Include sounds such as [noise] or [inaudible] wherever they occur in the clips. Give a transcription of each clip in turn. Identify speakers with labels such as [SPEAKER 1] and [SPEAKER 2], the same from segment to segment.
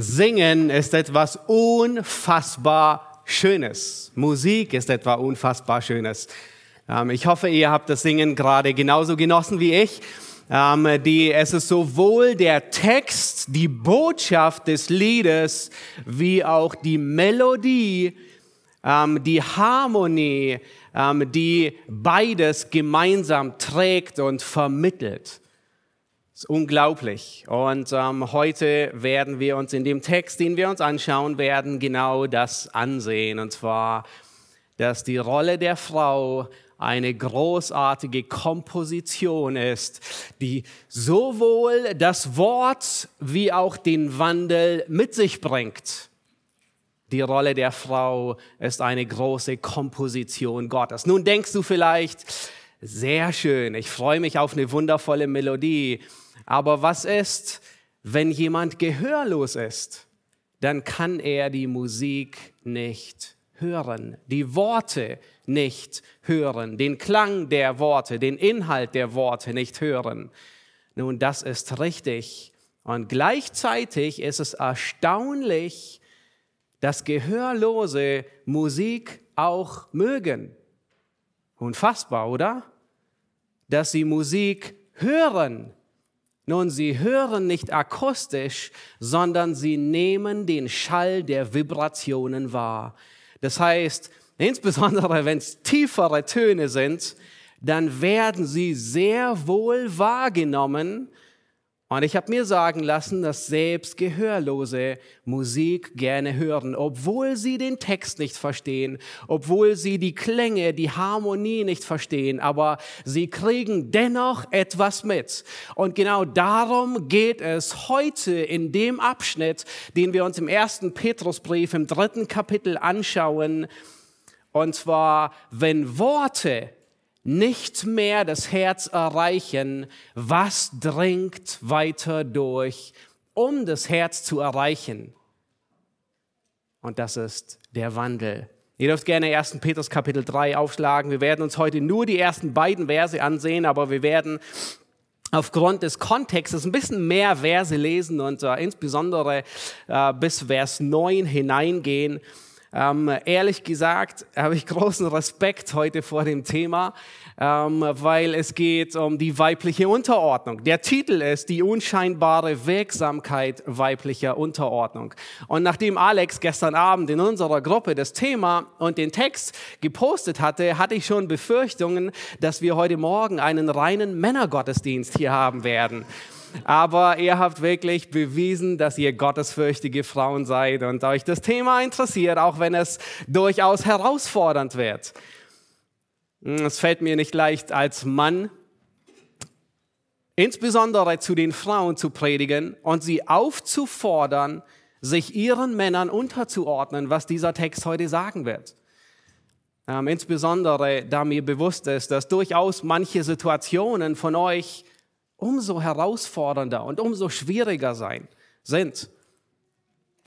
[SPEAKER 1] Singen ist etwas unfassbar Schönes. Musik ist etwas unfassbar Schönes. Ähm, ich hoffe, ihr habt das Singen gerade genauso genossen wie ich. Ähm, die, es ist sowohl der Text, die Botschaft des Liedes, wie auch die Melodie, ähm, die Harmonie, die beides gemeinsam trägt und vermittelt. Das ist unglaublich. Und ähm, heute werden wir uns in dem Text, den wir uns anschauen werden, genau das ansehen. Und zwar, dass die Rolle der Frau eine großartige Komposition ist, die sowohl das Wort wie auch den Wandel mit sich bringt. Die Rolle der Frau ist eine große Komposition Gottes. Nun denkst du vielleicht, sehr schön, ich freue mich auf eine wundervolle Melodie. Aber was ist, wenn jemand gehörlos ist? Dann kann er die Musik nicht hören, die Worte nicht hören, den Klang der Worte, den Inhalt der Worte nicht hören. Nun, das ist richtig. Und gleichzeitig ist es erstaunlich, dass Gehörlose Musik auch mögen. Unfassbar, oder? Dass sie Musik hören, nun, sie hören nicht akustisch, sondern sie nehmen den Schall der Vibrationen wahr. Das heißt, insbesondere wenn es tiefere Töne sind, dann werden sie sehr wohl wahrgenommen und ich habe mir sagen lassen, dass selbst Gehörlose Musik gerne hören, obwohl sie den Text nicht verstehen, obwohl sie die Klänge, die Harmonie nicht verstehen, aber sie kriegen dennoch etwas mit. Und genau darum geht es heute in dem Abschnitt, den wir uns im ersten Petrusbrief im dritten Kapitel anschauen. Und zwar, wenn Worte nicht mehr das Herz erreichen, was dringt weiter durch, um das Herz zu erreichen? Und das ist der Wandel. Ihr dürft gerne 1. Petrus Kapitel 3 aufschlagen. Wir werden uns heute nur die ersten beiden Verse ansehen, aber wir werden aufgrund des Kontextes ein bisschen mehr Verse lesen und uh, insbesondere uh, bis Vers 9 hineingehen. Ähm, ehrlich gesagt habe ich großen Respekt heute vor dem Thema, ähm, weil es geht um die weibliche Unterordnung. Der Titel ist die unscheinbare Wirksamkeit weiblicher Unterordnung. Und nachdem Alex gestern Abend in unserer Gruppe das Thema und den Text gepostet hatte, hatte ich schon Befürchtungen, dass wir heute Morgen einen reinen Männergottesdienst hier haben werden aber ihr habt wirklich bewiesen, dass ihr gottesfürchtige Frauen seid und euch das Thema interessiert, auch wenn es durchaus herausfordernd wird. Es fällt mir nicht leicht als Mann, insbesondere zu den Frauen zu predigen und sie aufzufordern, sich ihren Männern unterzuordnen, was dieser Text heute sagen wird. Ähm, insbesondere da mir bewusst ist, dass durchaus manche Situationen von euch umso herausfordernder und umso schwieriger sein, sind.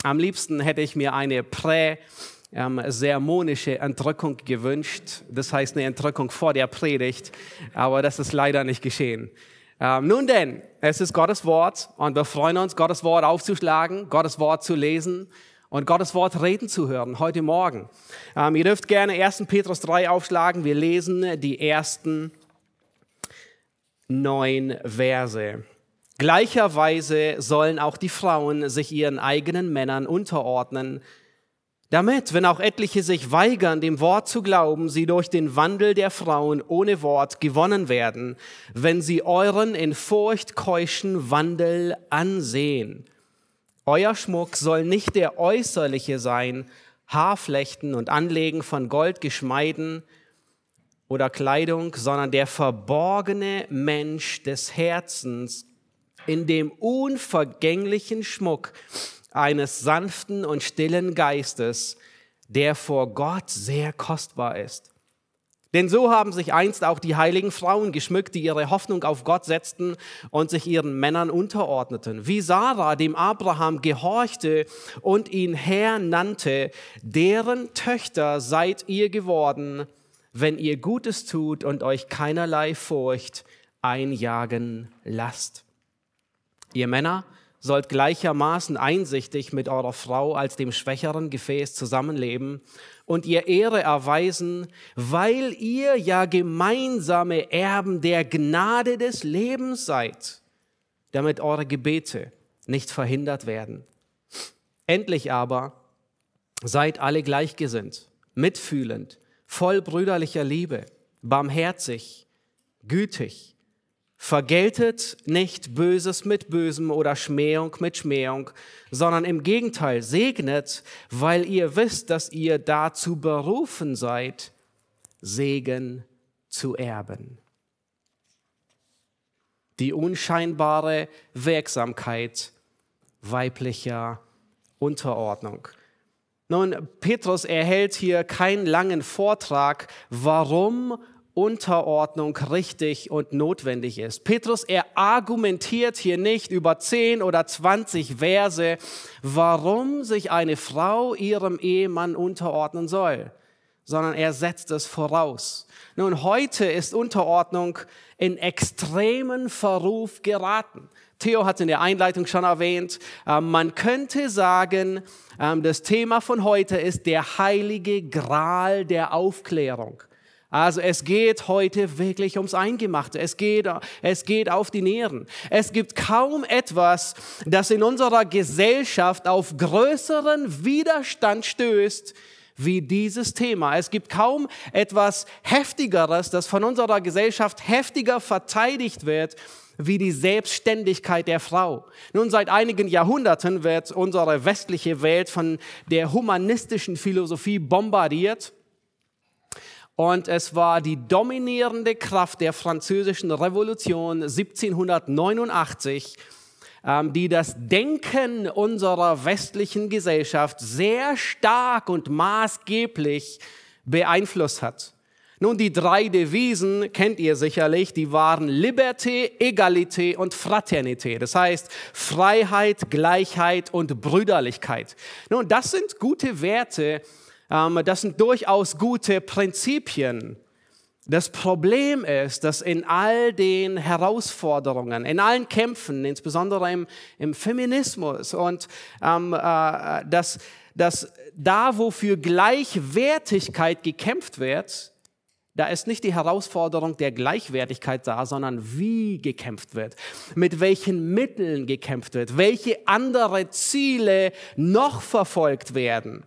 [SPEAKER 1] Am liebsten hätte ich mir eine prä-sermonische Entrückung gewünscht. Das heißt eine Entrückung vor der Predigt, aber das ist leider nicht geschehen. Ähm, nun denn, es ist Gottes Wort und wir freuen uns, Gottes Wort aufzuschlagen, Gottes Wort zu lesen und Gottes Wort reden zu hören heute Morgen. Ähm, ihr dürft gerne 1. Petrus 3 aufschlagen. Wir lesen die ersten neun Verse. Gleicherweise sollen auch die Frauen sich ihren eigenen Männern unterordnen, damit, wenn auch etliche sich weigern, dem Wort zu glauben, sie durch den Wandel der Frauen ohne Wort gewonnen werden, wenn sie euren in Furcht keuschen Wandel ansehen. Euer Schmuck soll nicht der äußerliche sein, Haarflechten und Anlegen von Goldgeschmeiden, oder Kleidung, sondern der verborgene Mensch des Herzens in dem unvergänglichen Schmuck eines sanften und stillen Geistes, der vor Gott sehr kostbar ist. Denn so haben sich einst auch die heiligen Frauen geschmückt, die ihre Hoffnung auf Gott setzten und sich ihren Männern unterordneten. Wie Sarah dem Abraham gehorchte und ihn Herr nannte, deren Töchter seid ihr geworden, wenn ihr Gutes tut und euch keinerlei Furcht einjagen lasst. Ihr Männer sollt gleichermaßen einsichtig mit eurer Frau als dem schwächeren Gefäß zusammenleben und ihr Ehre erweisen, weil ihr ja gemeinsame Erben der Gnade des Lebens seid, damit eure Gebete nicht verhindert werden. Endlich aber seid alle gleichgesinnt, mitfühlend, voll brüderlicher Liebe, barmherzig, gütig, Vergeltet nicht Böses mit Bösem oder Schmähung mit Schmähung, sondern im Gegenteil segnet, weil ihr wisst, dass ihr dazu berufen seid, Segen zu erben. Die unscheinbare Wirksamkeit weiblicher Unterordnung. Nun, Petrus erhält hier keinen langen Vortrag, warum Unterordnung richtig und notwendig ist. Petrus, er argumentiert hier nicht über 10 oder 20 Verse, warum sich eine Frau ihrem Ehemann unterordnen soll, sondern er setzt es voraus. Nun, heute ist Unterordnung in extremen Verruf geraten. Theo hat in der Einleitung schon erwähnt, ähm, man könnte sagen, ähm, das Thema von heute ist der heilige Gral der Aufklärung. Also es geht heute wirklich ums Eingemachte. Es geht, es geht auf die Nieren. Es gibt kaum etwas, das in unserer Gesellschaft auf größeren Widerstand stößt, wie dieses Thema. Es gibt kaum etwas Heftigeres, das von unserer Gesellschaft heftiger verteidigt wird, wie die Selbstständigkeit der Frau. Nun, seit einigen Jahrhunderten wird unsere westliche Welt von der humanistischen Philosophie bombardiert. Und es war die dominierende Kraft der französischen Revolution 1789, ähm, die das Denken unserer westlichen Gesellschaft sehr stark und maßgeblich beeinflusst hat. Nun, die drei Devisen kennt ihr sicherlich, die waren Liberté, Egalité und Fraternité. Das heißt Freiheit, Gleichheit und Brüderlichkeit. Nun, das sind gute Werte, ähm, das sind durchaus gute Prinzipien. Das Problem ist, dass in all den Herausforderungen, in allen Kämpfen, insbesondere im, im Feminismus und ähm, äh, dass, dass da, wo für Gleichwertigkeit gekämpft wird, da ist nicht die Herausforderung der Gleichwertigkeit da, sondern wie gekämpft wird, mit welchen Mitteln gekämpft wird, welche andere Ziele noch verfolgt werden.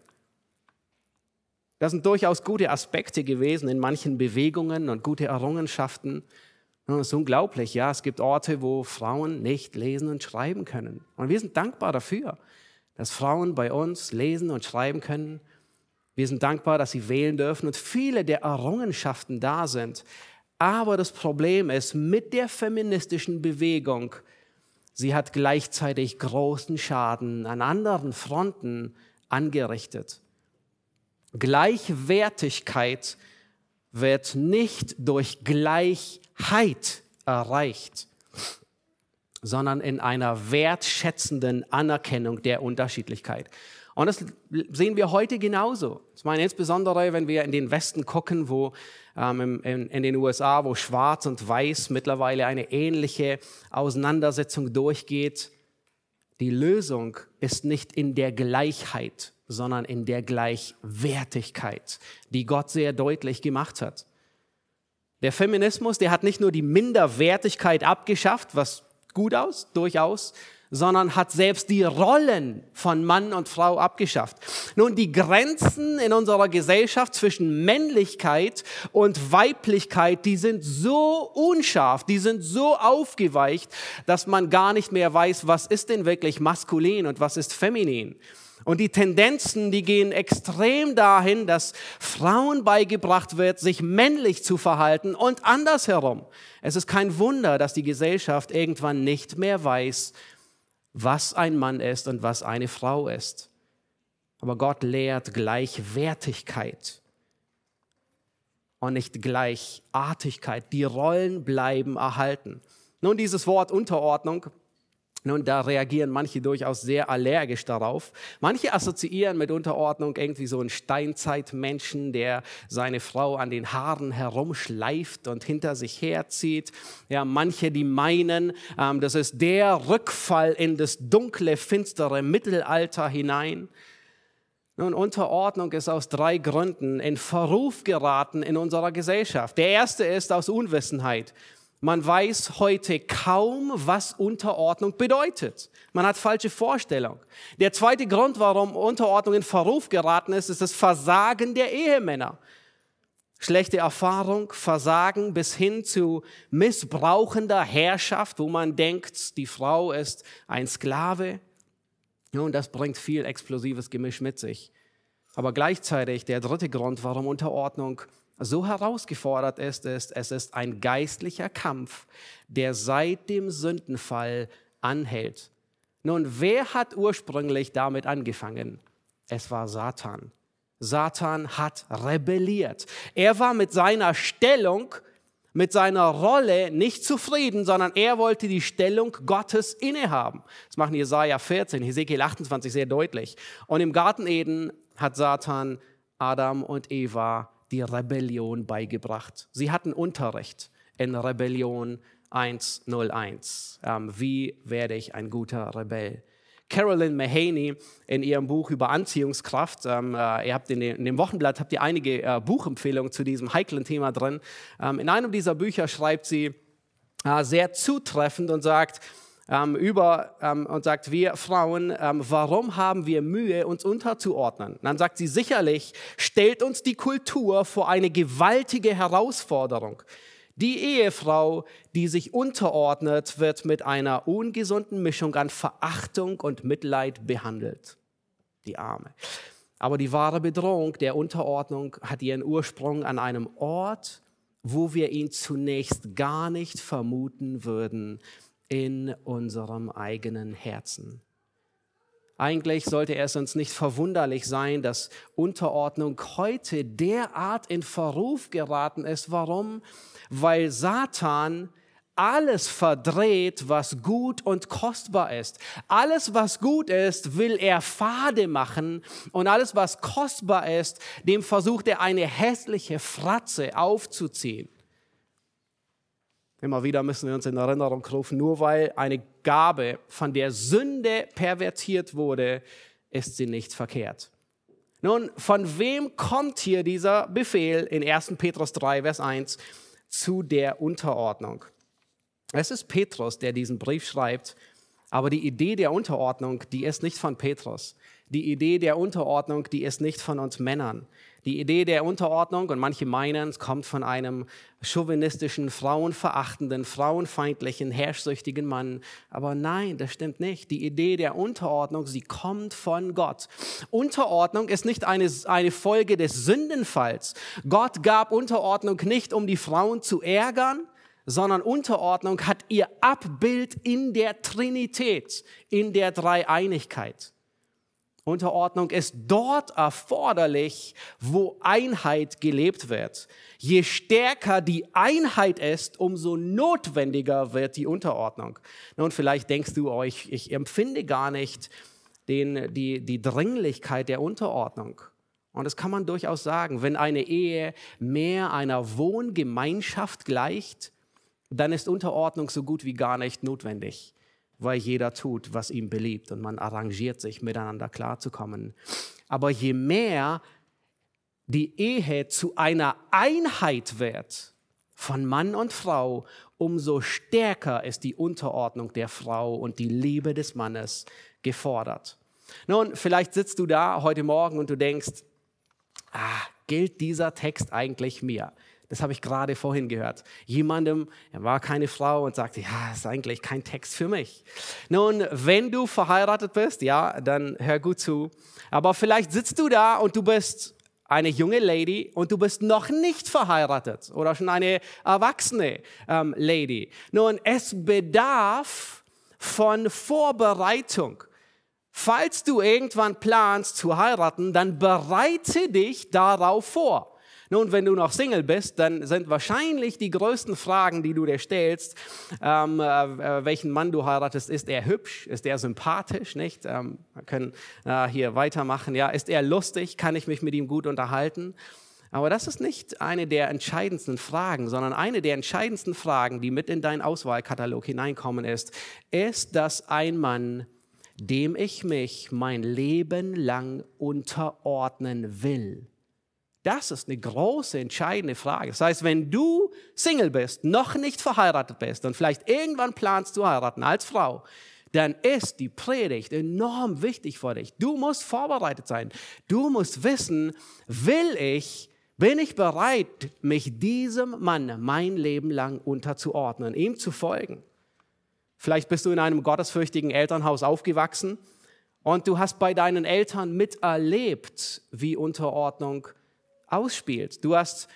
[SPEAKER 1] Das sind durchaus gute Aspekte gewesen in manchen Bewegungen und gute Errungenschaften. Und es ist unglaublich, ja, es gibt Orte, wo Frauen nicht lesen und schreiben können. Und wir sind dankbar dafür, dass Frauen bei uns lesen und schreiben können. Wir sind dankbar, dass sie wählen dürfen und viele der Errungenschaften da sind. Aber das Problem ist, mit der feministischen Bewegung, sie hat gleichzeitig großen Schaden an anderen Fronten angerichtet. Gleichwertigkeit wird nicht durch Gleichheit erreicht, sondern in einer wertschätzenden Anerkennung der Unterschiedlichkeit. Und das sehen wir heute genauso. Ich meine insbesondere, wenn wir in den Westen gucken, wo ähm, in, in den USA, wo Schwarz und Weiß mittlerweile eine ähnliche Auseinandersetzung durchgeht. Die Lösung ist nicht in der Gleichheit, sondern in der Gleichwertigkeit, die Gott sehr deutlich gemacht hat. Der Feminismus, der hat nicht nur die Minderwertigkeit abgeschafft, was gut aus, durchaus, sondern hat selbst die Rollen von Mann und Frau abgeschafft. Nun, die Grenzen in unserer Gesellschaft zwischen Männlichkeit und Weiblichkeit, die sind so unscharf, die sind so aufgeweicht, dass man gar nicht mehr weiß, was ist denn wirklich maskulin und was ist feminin. Und die Tendenzen, die gehen extrem dahin, dass Frauen beigebracht wird, sich männlich zu verhalten und andersherum. Es ist kein Wunder, dass die Gesellschaft irgendwann nicht mehr weiß, was ein Mann ist und was eine Frau ist. Aber Gott lehrt Gleichwertigkeit und nicht Gleichartigkeit. Die Rollen bleiben erhalten. Nun, dieses Wort Unterordnung nun, da reagieren manche durchaus sehr allergisch darauf. Manche assoziieren mit Unterordnung irgendwie so einen Steinzeitmenschen, der seine Frau an den Haaren herumschleift und hinter sich herzieht. Ja, manche, die meinen, ähm, das ist der Rückfall in das dunkle, finstere Mittelalter hinein. Nun, Unterordnung ist aus drei Gründen in Verruf geraten in unserer Gesellschaft. Der erste ist aus Unwissenheit. Man weiß heute kaum, was Unterordnung bedeutet. Man hat falsche Vorstellungen. Der zweite Grund, warum Unterordnung in Verruf geraten ist, ist das Versagen der Ehemänner. Schlechte Erfahrung, Versagen bis hin zu missbrauchender Herrschaft, wo man denkt, die Frau ist ein Sklave. Und das bringt viel explosives Gemisch mit sich. Aber gleichzeitig der dritte Grund, warum Unterordnung so herausgefordert ist, ist, es ist ein geistlicher Kampf, der seit dem Sündenfall anhält. Nun, wer hat ursprünglich damit angefangen? Es war Satan. Satan hat rebelliert. Er war mit seiner Stellung, mit seiner Rolle nicht zufrieden, sondern er wollte die Stellung Gottes innehaben. Das machen Jesaja 14, Hesekiel 28 sehr deutlich. Und im Garten Eden hat Satan Adam und Eva die Rebellion beigebracht. Sie hatten Unterricht in Rebellion 101. Ähm, wie werde ich ein guter Rebell? Carolyn Mahaney in ihrem Buch über Anziehungskraft. Ähm, äh, ihr habt in, den, in, dem Wochenblatt habt ihr einige äh, Buchempfehlungen zu diesem heiklen Thema drin. Ähm, in einem dieser Bücher schreibt sie äh, sehr zutreffend und sagt, ähm, über ähm, und sagt, wir Frauen, ähm, warum haben wir Mühe, uns unterzuordnen? Und dann sagt sie, sicherlich stellt uns die Kultur vor eine gewaltige Herausforderung. Die Ehefrau, die sich unterordnet, wird mit einer ungesunden Mischung an Verachtung und Mitleid behandelt. Die Arme. Aber die wahre Bedrohung der Unterordnung hat ihren Ursprung an einem Ort, wo wir ihn zunächst gar nicht vermuten würden, in unserem eigenen Herzen. Eigentlich sollte es uns nicht verwunderlich sein, dass Unterordnung heute derart in Verruf geraten ist. Warum? Weil Satan alles verdreht, was gut und kostbar ist. Alles, was gut ist, will er fade machen und alles, was kostbar ist, dem versucht er eine hässliche Fratze aufzuziehen. Immer wieder müssen wir uns in Erinnerung rufen, nur weil eine Gabe von der Sünde pervertiert wurde, ist sie nicht verkehrt. Nun, von wem kommt hier dieser Befehl in 1. Petrus 3, Vers 1 zu der Unterordnung? Es ist Petrus, der diesen Brief schreibt, aber die Idee der Unterordnung, die ist nicht von Petrus. Die Idee der Unterordnung, die ist nicht von uns Männern. Die Idee der Unterordnung, und manche meinen, es kommt von einem chauvinistischen, frauenverachtenden, frauenfeindlichen, herrschsüchtigen Mann. Aber nein, das stimmt nicht. Die Idee der Unterordnung, sie kommt von Gott. Unterordnung ist nicht eine, eine Folge des Sündenfalls. Gott gab Unterordnung nicht, um die Frauen zu ärgern, sondern Unterordnung hat ihr Abbild in der Trinität, in der Dreieinigkeit. Unterordnung ist dort erforderlich, wo Einheit gelebt wird. Je stärker die Einheit ist, umso notwendiger wird die Unterordnung. Nun, vielleicht denkst du euch, ich empfinde gar nicht den, die, die Dringlichkeit der Unterordnung. Und das kann man durchaus sagen. Wenn eine Ehe mehr einer Wohngemeinschaft gleicht, dann ist Unterordnung so gut wie gar nicht notwendig weil jeder tut, was ihm beliebt und man arrangiert sich, miteinander klarzukommen. Aber je mehr die Ehe zu einer Einheit wird von Mann und Frau, umso stärker ist die Unterordnung der Frau und die Liebe des Mannes gefordert. Nun, vielleicht sitzt du da heute Morgen und du denkst, ah, gilt dieser Text eigentlich mir? Das habe ich gerade vorhin gehört. Jemandem, er war keine Frau und sagte, ja, ist eigentlich kein Text für mich. Nun, wenn du verheiratet bist, ja, dann hör gut zu. Aber vielleicht sitzt du da und du bist eine junge Lady und du bist noch nicht verheiratet oder schon eine erwachsene ähm, Lady. Nun, es bedarf von Vorbereitung. Falls du irgendwann planst zu heiraten, dann bereite dich darauf vor. Nun, wenn du noch Single bist, dann sind wahrscheinlich die größten Fragen, die du dir stellst, ähm, äh, welchen Mann du heiratest. Ist er hübsch? Ist er sympathisch? Nicht? Ähm, wir können äh, hier weitermachen. Ja, ist er lustig? Kann ich mich mit ihm gut unterhalten? Aber das ist nicht eine der entscheidendsten Fragen, sondern eine der entscheidendsten Fragen, die mit in deinen Auswahlkatalog hineinkommen, ist, ist das ein Mann, dem ich mich mein Leben lang unterordnen will? Das ist eine große, entscheidende Frage. Das heißt, wenn du Single bist, noch nicht verheiratet bist und vielleicht irgendwann planst zu heiraten als Frau, dann ist die Predigt enorm wichtig für dich. Du musst vorbereitet sein. Du musst wissen, will ich bin ich bereit, mich diesem Mann mein Leben lang unterzuordnen, ihm zu folgen? Vielleicht bist du in einem gottesfürchtigen Elternhaus aufgewachsen und du hast bei deinen Eltern miterlebt, wie Unterordnung ausspielt. Du hast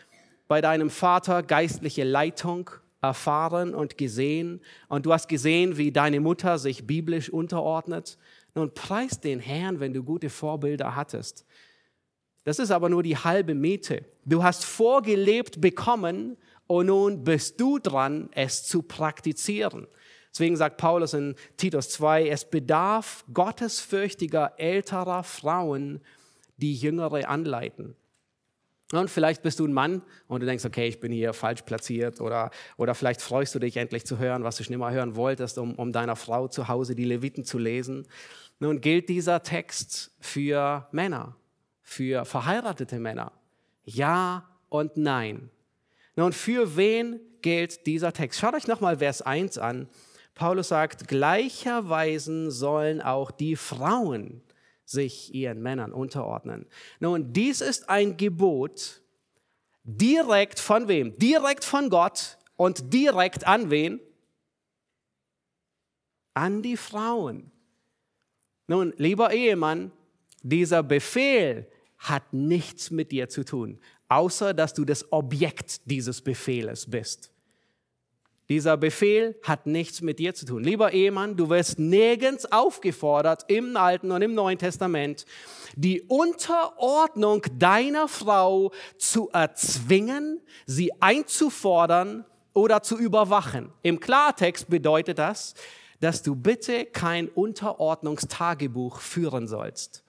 [SPEAKER 1] bei deinem Vater geistliche Leitung erfahren und gesehen und du hast gesehen, wie deine Mutter sich biblisch unterordnet. Nun preist den Herrn, wenn du gute Vorbilder hattest. Das ist aber nur die halbe Miete. Du hast vorgelebt bekommen und nun bist du dran, es zu praktizieren. Deswegen sagt Paulus in Titus 2, es bedarf gottesfürchtiger älterer Frauen, die Jüngere anleiten. Und vielleicht bist du ein Mann und du denkst, okay, ich bin hier falsch platziert oder, oder vielleicht freust du dich endlich zu hören, was du schon immer hören wolltest, um, um deiner Frau zu Hause die Leviten zu lesen. Nun gilt dieser Text für Männer für verheiratete Männer? Ja und nein. Nun, für wen gilt dieser Text? Schaut euch nochmal Vers 1 an. Paulus sagt, gleicherweise sollen auch die Frauen sich ihren Männern unterordnen. Nun, dies ist ein Gebot direkt von wem? Direkt von Gott und direkt an wen? An die Frauen. Nun, lieber Ehemann, dieser Befehl hat nichts mit dir zu tun, außer dass du das Objekt dieses Befehles bist. Dieser Befehl hat nichts mit dir zu tun. Lieber Ehemann, du wirst nirgends aufgefordert im Alten und im Neuen Testament, die Unterordnung deiner Frau zu erzwingen, sie einzufordern oder zu überwachen. Im Klartext bedeutet das, dass du bitte kein Unterordnungstagebuch führen sollst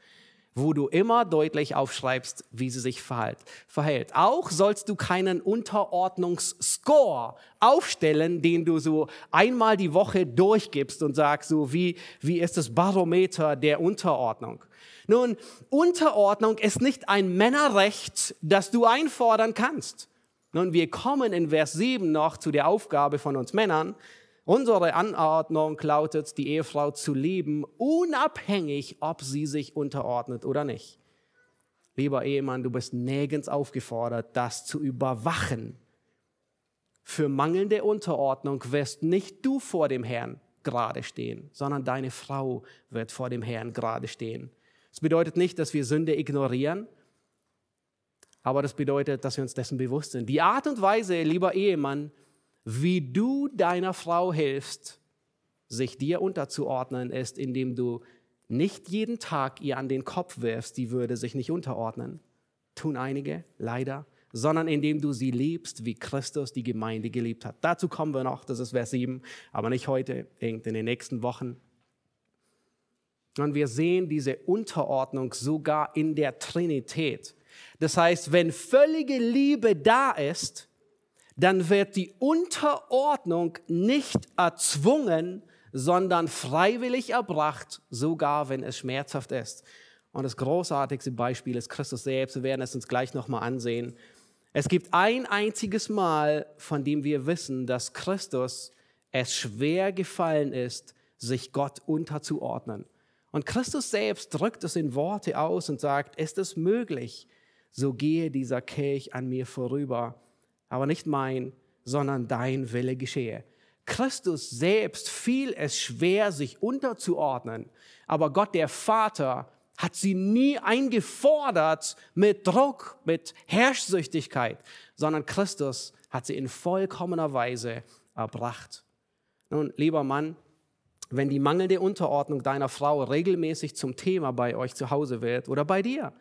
[SPEAKER 1] wo du immer deutlich aufschreibst, wie sie sich verhält. Auch sollst du keinen Unterordnungsscore aufstellen, den du so einmal die Woche durchgibst und sagst, so wie, wie ist das Barometer der Unterordnung? Nun, Unterordnung ist nicht ein Männerrecht, das du einfordern kannst. Nun, wir kommen in Vers 7 noch zu der Aufgabe von uns Männern, Unsere Anordnung lautet, die Ehefrau zu lieben, unabhängig, ob sie sich unterordnet oder nicht. Lieber Ehemann, du bist nirgends aufgefordert, das zu überwachen. Für mangelnde Unterordnung wirst nicht du vor dem Herrn gerade stehen, sondern deine Frau wird vor dem Herrn gerade stehen. Das bedeutet nicht, dass wir Sünde ignorieren, aber das bedeutet, dass wir uns dessen bewusst sind. Die Art und Weise, lieber Ehemann, wie du deiner Frau hilfst, sich dir unterzuordnen, ist, indem du nicht jeden Tag ihr an den Kopf wirfst, die würde sich nicht unterordnen. Tun einige, leider. Sondern indem du sie liebst, wie Christus die Gemeinde geliebt hat. Dazu kommen wir noch, das ist Vers 7, aber nicht heute, in den nächsten Wochen. Und wir sehen diese Unterordnung sogar in der Trinität. Das heißt, wenn völlige Liebe da ist, dann wird die Unterordnung nicht erzwungen, sondern freiwillig erbracht, sogar wenn es schmerzhaft ist. Und das großartigste Beispiel ist Christus selbst. Wir werden es uns gleich nochmal ansehen. Es gibt ein einziges Mal, von dem wir wissen, dass Christus es schwer gefallen ist, sich Gott unterzuordnen. Und Christus selbst drückt es in Worte aus und sagt, ist es möglich, so gehe dieser Kelch an mir vorüber aber nicht mein, sondern dein Wille geschehe. Christus selbst fiel es schwer, sich unterzuordnen, aber Gott der Vater hat sie nie eingefordert mit Druck, mit Herrschsüchtigkeit, sondern Christus hat sie in vollkommener Weise erbracht. Nun, lieber Mann, wenn die mangelnde Unterordnung deiner Frau regelmäßig zum Thema bei euch zu Hause wird oder bei dir,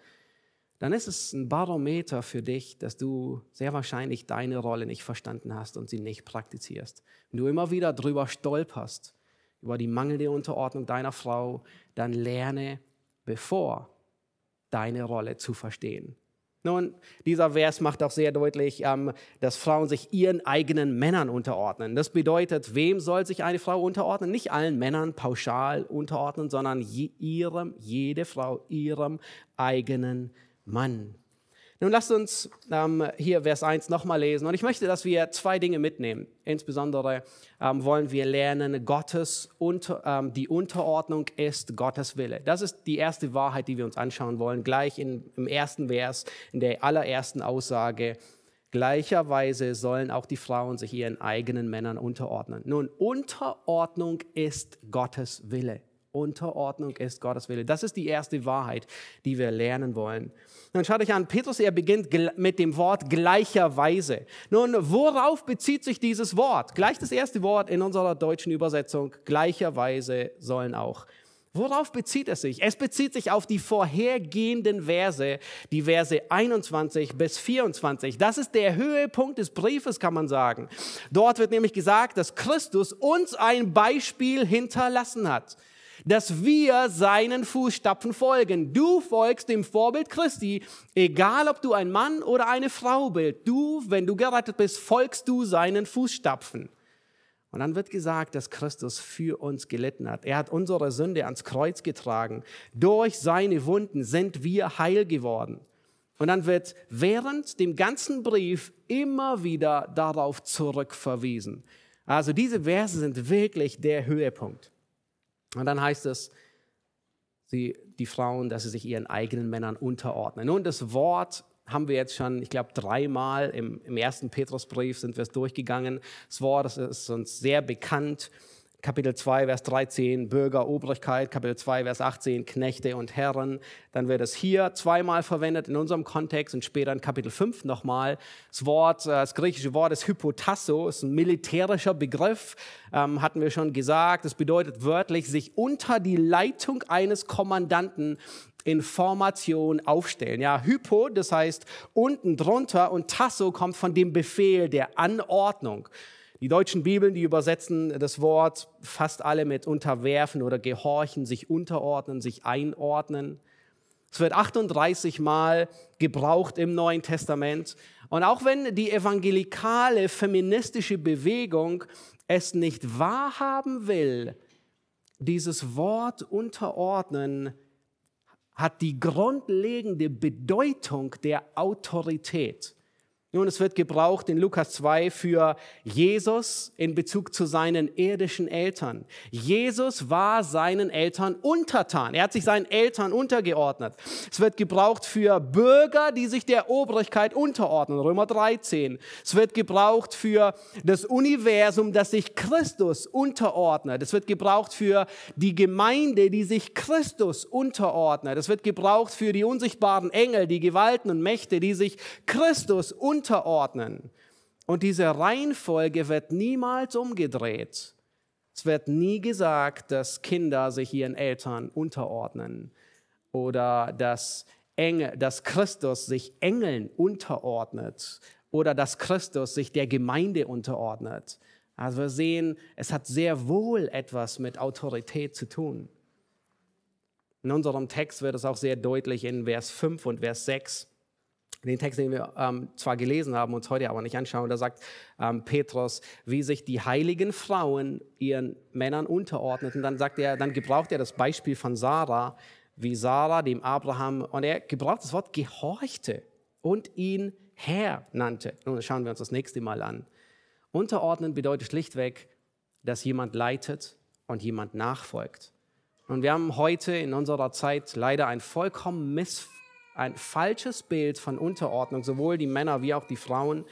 [SPEAKER 1] dann ist es ein Barometer für dich, dass du sehr wahrscheinlich deine Rolle nicht verstanden hast und sie nicht praktizierst. Wenn du immer wieder drüber stolperst, über die mangelnde Unterordnung deiner Frau, dann lerne, bevor deine Rolle zu verstehen. Nun, dieser Vers macht auch sehr deutlich, ähm, dass Frauen sich ihren eigenen Männern unterordnen. Das bedeutet, wem soll sich eine Frau unterordnen? Nicht allen Männern pauschal unterordnen, sondern ihrem, jede Frau ihrem eigenen Mann. Nun lasst uns ähm, hier Vers 1 nochmal lesen. Und ich möchte, dass wir zwei Dinge mitnehmen. Insbesondere ähm, wollen wir lernen, Gottes unter, ähm, die Unterordnung ist Gottes Wille. Das ist die erste Wahrheit, die wir uns anschauen wollen. Gleich in, im ersten Vers, in der allerersten Aussage. Gleicherweise sollen auch die Frauen sich ihren eigenen Männern unterordnen. Nun, Unterordnung ist Gottes Wille. Unterordnung ist Gottes Wille. Das ist die erste Wahrheit, die wir lernen wollen. Nun schaut euch an, Petrus, er beginnt mit dem Wort gleicherweise. Nun, worauf bezieht sich dieses Wort? Gleich das erste Wort in unserer deutschen Übersetzung, gleicherweise sollen auch. Worauf bezieht es sich? Es bezieht sich auf die vorhergehenden Verse, die Verse 21 bis 24. Das ist der Höhepunkt des Briefes, kann man sagen. Dort wird nämlich gesagt, dass Christus uns ein Beispiel hinterlassen hat dass wir seinen Fußstapfen folgen. Du folgst dem Vorbild Christi, egal ob du ein Mann oder eine Frau bist. Du, wenn du gerettet bist, folgst du seinen Fußstapfen. Und dann wird gesagt, dass Christus für uns gelitten hat. Er hat unsere Sünde ans Kreuz getragen. Durch seine Wunden sind wir heil geworden. Und dann wird während dem ganzen Brief immer wieder darauf zurückverwiesen. Also diese Verse sind wirklich der Höhepunkt. Und dann heißt es, sie, die Frauen, dass sie sich ihren eigenen Männern unterordnen. Nun, das Wort haben wir jetzt schon, ich glaube, dreimal im, im ersten Petrusbrief sind wir es durchgegangen. Das Wort das ist uns sehr bekannt. Kapitel 2, Vers 13, Bürger, Obrigkeit, Kapitel 2, Vers 18, Knechte und Herren. Dann wird es hier zweimal verwendet in unserem Kontext und später in Kapitel 5 nochmal. Das Wort, äh, das griechische Wort ist Hypotasso, ist ein militärischer Begriff, ähm, hatten wir schon gesagt. Das bedeutet wörtlich, sich unter die Leitung eines Kommandanten in Formation aufstellen. Ja, Hypo, das heißt unten drunter und Tasso kommt von dem Befehl der Anordnung. Die deutschen Bibeln, die übersetzen das Wort fast alle mit unterwerfen oder gehorchen, sich unterordnen, sich einordnen. Es wird 38 Mal gebraucht im Neuen Testament. Und auch wenn die evangelikale feministische Bewegung es nicht wahrhaben will, dieses Wort unterordnen hat die grundlegende Bedeutung der Autorität. Nun, es wird gebraucht in Lukas 2 für Jesus in Bezug zu seinen irdischen Eltern. Jesus war seinen Eltern untertan. Er hat sich seinen Eltern untergeordnet. Es wird gebraucht für Bürger, die sich der Obrigkeit unterordnen. Römer 13. Es wird gebraucht für das Universum, das sich Christus unterordnet. Es wird gebraucht für die Gemeinde, die sich Christus unterordnet. Es wird gebraucht für die unsichtbaren Engel, die Gewalten und Mächte, die sich Christus unterordnen unterordnen. Und diese Reihenfolge wird niemals umgedreht. Es wird nie gesagt, dass Kinder sich ihren Eltern unterordnen oder dass, Engel, dass Christus sich Engeln unterordnet oder dass Christus sich der Gemeinde unterordnet. Also wir sehen, es hat sehr wohl etwas mit Autorität zu tun. In unserem Text wird es auch sehr deutlich in Vers 5 und Vers 6 den Text, den wir ähm, zwar gelesen haben, uns heute aber nicht anschauen, da sagt ähm, Petrus, wie sich die heiligen Frauen ihren Männern unterordneten. Dann sagt er, dann gebraucht er das Beispiel von Sarah, wie Sarah dem Abraham, und er gebraucht das Wort gehorchte und ihn Herr nannte. Nun schauen wir uns das nächste Mal an. Unterordnen bedeutet schlichtweg, dass jemand leitet und jemand nachfolgt. Und wir haben heute in unserer Zeit leider ein vollkommen missverständnis ein falsches Bild von Unterordnung, sowohl die Männer wie auch die Frauen.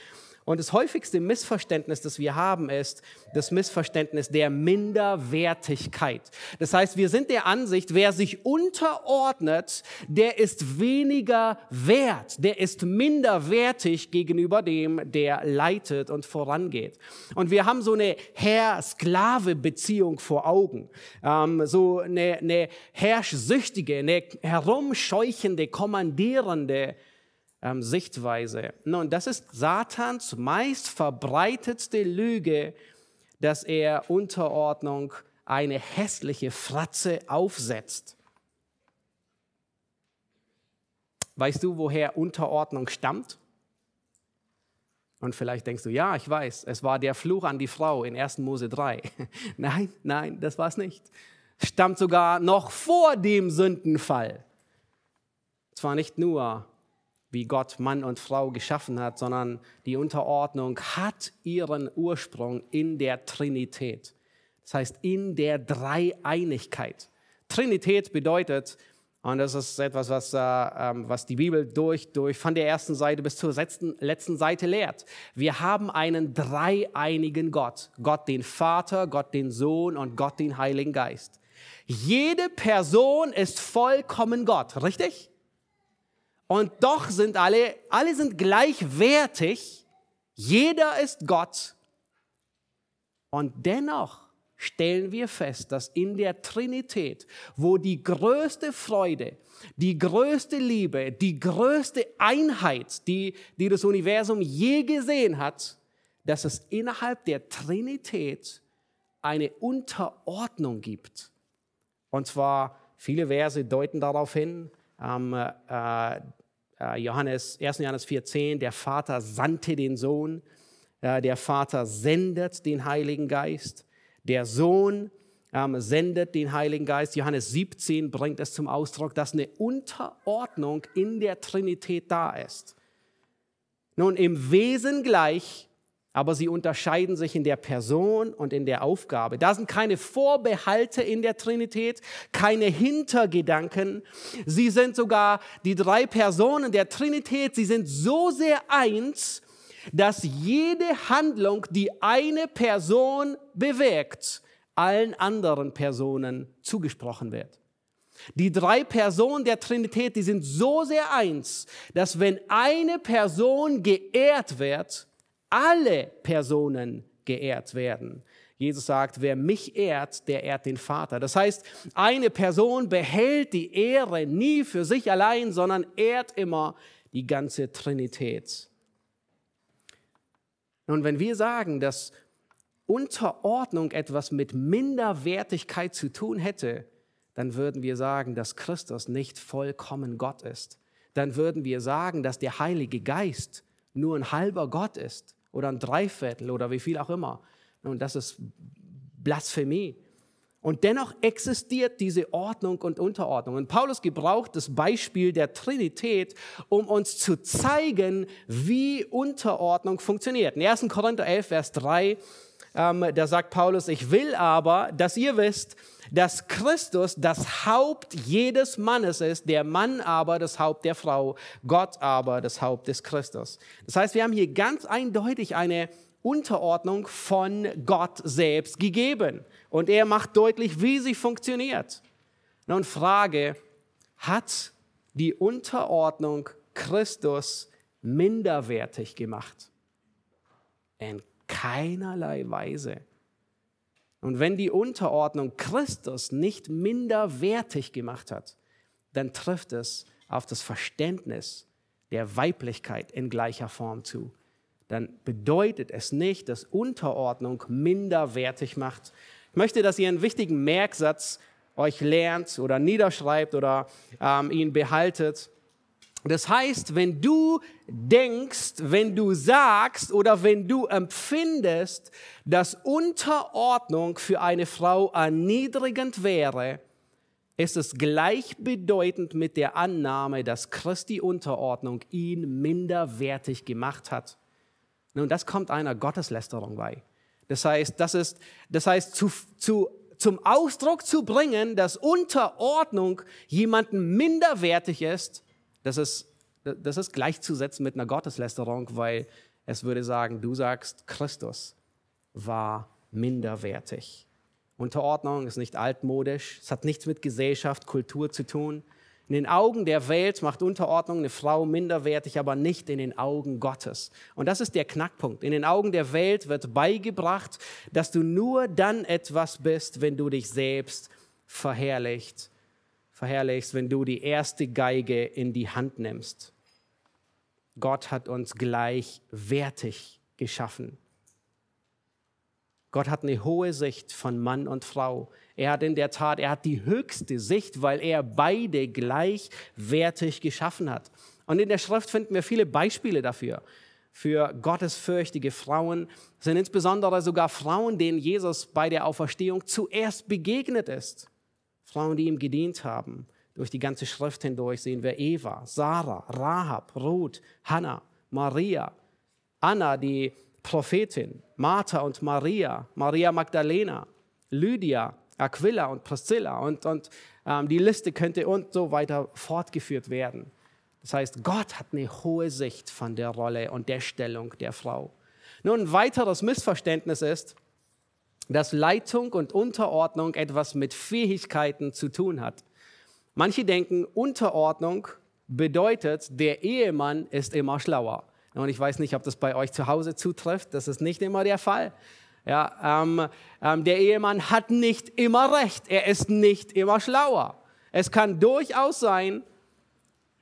[SPEAKER 1] Und das häufigste Missverständnis, das wir haben, ist das Missverständnis der Minderwertigkeit. Das heißt, wir sind der Ansicht, wer sich unterordnet, der ist weniger wert, der ist minderwertig gegenüber dem, der leitet und vorangeht. Und wir haben so eine Herr-Sklave-Beziehung vor Augen, ähm, so eine, eine herrschsüchtige, eine herumscheuchende, kommandierende ähm, Sichtweise. Nun, das ist Satans meist verbreitetste Lüge, dass er Unterordnung eine hässliche Fratze aufsetzt. Weißt du, woher Unterordnung stammt? Und vielleicht denkst du, ja, ich weiß, es war der Fluch an die Frau in 1. Mose 3. [laughs] nein, nein, das war es nicht. Stammt sogar noch vor dem Sündenfall. Zwar nicht nur wie Gott Mann und Frau geschaffen hat, sondern die Unterordnung hat ihren Ursprung in der Trinität. Das heißt, in der Dreieinigkeit. Trinität bedeutet, und das ist etwas, was, äh, ähm, was die Bibel durch, durch von der ersten Seite bis zur letzten, letzten Seite lehrt. Wir haben einen dreieinigen Gott. Gott den Vater, Gott den Sohn und Gott den Heiligen Geist. Jede Person ist vollkommen Gott, richtig? Und doch sind alle, alle sind gleichwertig. Jeder ist Gott. Und dennoch stellen wir fest, dass in der Trinität, wo die größte Freude, die größte Liebe, die größte Einheit, die, die das Universum je gesehen hat, dass es innerhalb der Trinität eine Unterordnung gibt. Und zwar, viele Verse deuten darauf hin, ähm, äh, Johannes, 1. Johannes 4,10, der Vater sandte den Sohn, äh, der Vater sendet den Heiligen Geist, der Sohn ähm, sendet den Heiligen Geist. Johannes 17 bringt es zum Ausdruck, dass eine Unterordnung in der Trinität da ist. Nun, im Wesen gleich aber sie unterscheiden sich in der Person und in der Aufgabe. Da sind keine Vorbehalte in der Trinität, keine Hintergedanken. Sie sind sogar die drei Personen der Trinität, sie sind so sehr eins, dass jede Handlung, die eine Person bewirkt, allen anderen Personen zugesprochen wird. Die drei Personen der Trinität, die sind so sehr eins, dass wenn eine Person geehrt wird, alle Personen geehrt werden. Jesus sagt, wer mich ehrt, der ehrt den Vater. Das heißt, eine Person behält die Ehre nie für sich allein, sondern ehrt immer die ganze Trinität. Nun, wenn wir sagen, dass Unterordnung etwas mit Minderwertigkeit zu tun hätte, dann würden wir sagen, dass Christus nicht vollkommen Gott ist. Dann würden wir sagen, dass der Heilige Geist nur ein halber Gott ist oder ein Dreiviertel oder wie viel auch immer. Und das ist Blasphemie. Und dennoch existiert diese Ordnung und Unterordnung. Und Paulus gebraucht das Beispiel der Trinität, um uns zu zeigen, wie Unterordnung funktioniert. In 1. Korinther 11, Vers 3 ähm, da sagt Paulus, ich will aber, dass ihr wisst, dass Christus das Haupt jedes Mannes ist, der Mann aber das Haupt der Frau, Gott aber das Haupt des Christus. Das heißt, wir haben hier ganz eindeutig eine Unterordnung von Gott selbst gegeben. Und er macht deutlich, wie sie funktioniert. Nun Frage, hat die Unterordnung Christus minderwertig gemacht? In keinerlei Weise. Und wenn die Unterordnung Christus nicht minderwertig gemacht hat, dann trifft es auf das Verständnis der Weiblichkeit in gleicher Form zu. Dann bedeutet es nicht, dass Unterordnung minderwertig macht. Ich möchte, dass ihr einen wichtigen Merksatz euch lernt oder niederschreibt oder ähm, ihn behaltet. Das heißt, wenn du denkst, wenn du sagst oder wenn du empfindest, dass Unterordnung für eine Frau erniedrigend wäre, ist es gleichbedeutend mit der Annahme, dass Christi Unterordnung ihn minderwertig gemacht hat. Nun, das kommt einer Gotteslästerung bei. Das heißt, das ist, das heißt, zu, zu, zum Ausdruck zu bringen, dass Unterordnung jemanden minderwertig ist, das ist, das ist gleichzusetzen mit einer Gotteslästerung, weil Es würde sagen, du sagst, Christus war minderwertig. Unterordnung ist nicht altmodisch, es hat nichts mit Gesellschaft, Kultur zu tun. In den Augen der Welt macht Unterordnung eine Frau minderwertig, aber nicht in den Augen Gottes. Und das ist der Knackpunkt. In den Augen der Welt wird beigebracht, dass du nur dann etwas bist, wenn du dich selbst verherrlicht, verherrlichst, wenn du die erste Geige in die Hand nimmst. Gott hat uns gleichwertig geschaffen. Gott hat eine hohe Sicht von Mann und Frau. Er hat in der Tat, er hat die höchste Sicht, weil er beide gleichwertig geschaffen hat. Und in der Schrift finden wir viele Beispiele dafür. Für gottesfürchtige Frauen sind insbesondere sogar Frauen, denen Jesus bei der Auferstehung zuerst begegnet ist. Frauen, die ihm gedient haben. Durch die ganze Schrift hindurch sehen wir Eva, Sarah, Rahab, Ruth, Hannah, Maria, Anna, die Prophetin, Martha und Maria, Maria Magdalena, Lydia, Aquila und Priscilla und, und ähm, die Liste könnte und so weiter fortgeführt werden. Das heißt, Gott hat eine hohe Sicht von der Rolle und der Stellung der Frau. Nun, ein weiteres Missverständnis ist, dass Leitung und Unterordnung etwas mit Fähigkeiten zu tun hat. Manche denken, Unterordnung bedeutet, der Ehemann ist immer schlauer. Und ich weiß nicht, ob das bei euch zu Hause zutrifft. Das ist nicht immer der Fall. Ja, ähm, ähm, der Ehemann hat nicht immer recht. Er ist nicht immer schlauer. Es kann durchaus sein,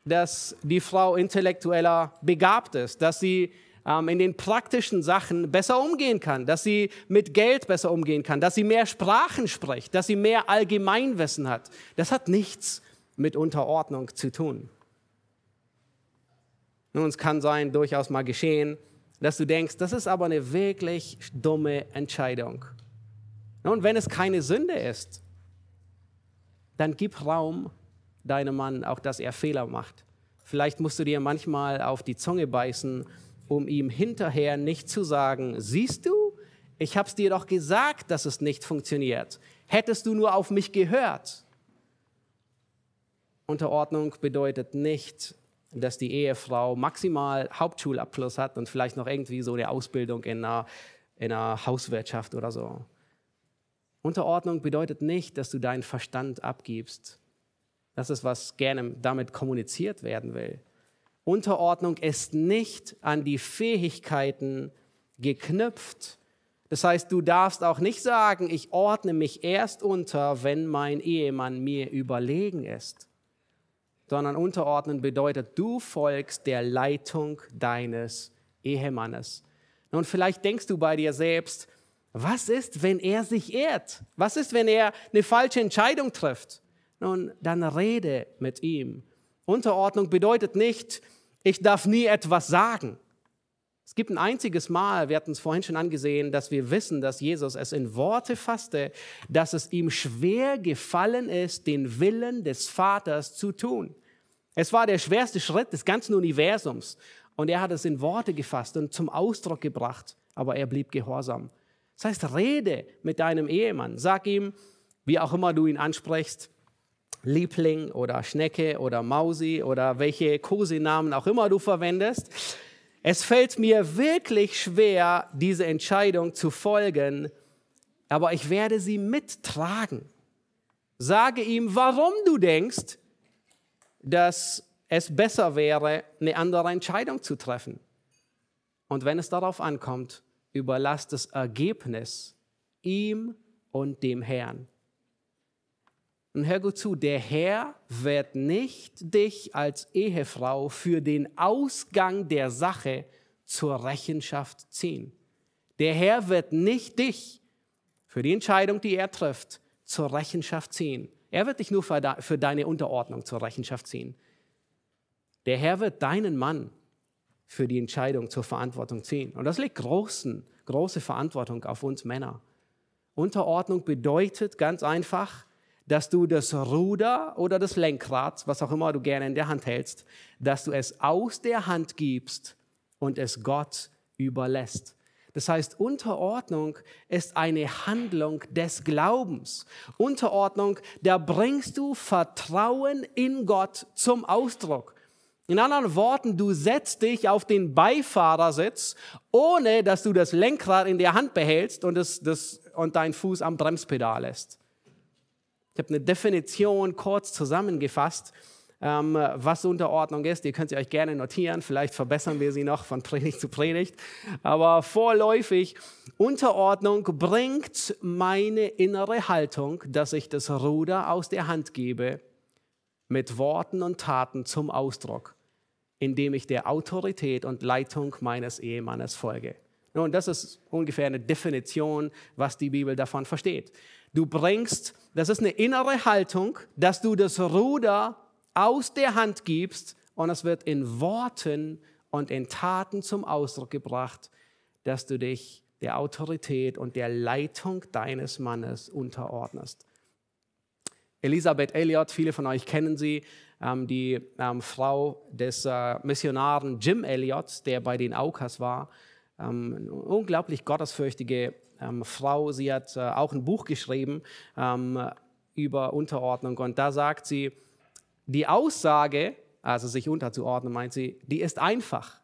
[SPEAKER 1] dass die Frau intellektueller begabt ist, dass sie ähm, in den praktischen Sachen besser umgehen kann, dass sie mit Geld besser umgehen kann, dass sie mehr Sprachen spricht, dass sie mehr Allgemeinwissen hat. Das hat nichts mit Unterordnung zu tun. Nun, es kann sein, durchaus mal geschehen, dass du denkst, das ist aber eine wirklich dumme Entscheidung. Und wenn es keine Sünde ist, dann gib Raum deinem Mann, auch dass er Fehler macht. Vielleicht musst du dir manchmal auf die Zunge beißen, um ihm hinterher nicht zu sagen, siehst du, ich habe es dir doch gesagt, dass es nicht funktioniert. Hättest du nur auf mich gehört. Unterordnung bedeutet nicht, dass die Ehefrau maximal Hauptschulabschluss hat und vielleicht noch irgendwie so eine Ausbildung in einer, in einer Hauswirtschaft oder so. Unterordnung bedeutet nicht, dass du deinen Verstand abgibst. Das ist, was gerne damit kommuniziert werden will. Unterordnung ist nicht an die Fähigkeiten geknüpft. Das heißt, du darfst auch nicht sagen, ich ordne mich erst unter, wenn mein Ehemann mir überlegen ist sondern unterordnen bedeutet, du folgst der Leitung deines Ehemannes. Nun, vielleicht denkst du bei dir selbst, was ist, wenn er sich ehrt? Was ist, wenn er eine falsche Entscheidung trifft? Nun, dann rede mit ihm. Unterordnung bedeutet nicht, ich darf nie etwas sagen. Es gibt ein einziges Mal, wir hatten es vorhin schon angesehen, dass wir wissen, dass Jesus es in Worte fasste, dass es ihm schwer gefallen ist, den Willen des Vaters zu tun. Es war der schwerste Schritt des ganzen Universums. Und er hat es in Worte gefasst und zum Ausdruck gebracht, aber er blieb gehorsam. Das heißt, rede mit deinem Ehemann. Sag ihm, wie auch immer du ihn ansprichst, Liebling oder Schnecke oder Mausi oder welche Kosenamen auch immer du verwendest. Es fällt mir wirklich schwer, diese Entscheidung zu folgen, aber ich werde sie mittragen. Sage ihm, warum du denkst, dass es besser wäre, eine andere Entscheidung zu treffen. Und wenn es darauf ankommt, überlasst das Ergebnis ihm und dem Herrn. Und hör gut zu, der Herr wird nicht dich als Ehefrau für den Ausgang der Sache zur Rechenschaft ziehen. Der Herr wird nicht dich für die Entscheidung, die er trifft, zur Rechenschaft ziehen. Er wird dich nur für deine Unterordnung zur Rechenschaft ziehen. Der Herr wird deinen Mann für die Entscheidung zur Verantwortung ziehen. Und das legt großen, große Verantwortung auf uns Männer. Unterordnung bedeutet ganz einfach, dass du das Ruder oder das Lenkrad, was auch immer du gerne in der Hand hältst, dass du es aus der Hand gibst und es Gott überlässt. Das heißt, Unterordnung ist eine Handlung des Glaubens. Unterordnung, da bringst du Vertrauen in Gott zum Ausdruck. In anderen Worten, du setzt dich auf den Beifahrersitz, ohne dass du das Lenkrad in der Hand behältst und, das, das, und deinen Fuß am Bremspedal lässt. Ich habe eine Definition kurz zusammengefasst, ähm, was Unterordnung ist. Ihr könnt sie euch gerne notieren. Vielleicht verbessern wir sie noch von Predigt zu Predigt. Aber vorläufig, Unterordnung bringt meine innere Haltung, dass ich das Ruder aus der Hand gebe mit Worten und Taten zum Ausdruck, indem ich der Autorität und Leitung meines Ehemannes folge. Nun, das ist ungefähr eine Definition, was die Bibel davon versteht. Du bringst, das ist eine innere Haltung, dass du das Ruder aus der Hand gibst und es wird in Worten und in Taten zum Ausdruck gebracht, dass du dich der Autorität und der Leitung deines Mannes unterordnest. Elisabeth Elliot, viele von euch kennen sie, ähm, die ähm, Frau des äh, Missionaren Jim Elliot, der bei den Aukas war. Ähm, eine unglaublich gottesfürchtige ähm, Frau. Sie hat äh, auch ein Buch geschrieben ähm, über Unterordnung und da sagt sie, die Aussage, also sich unterzuordnen, meint sie, die ist einfach.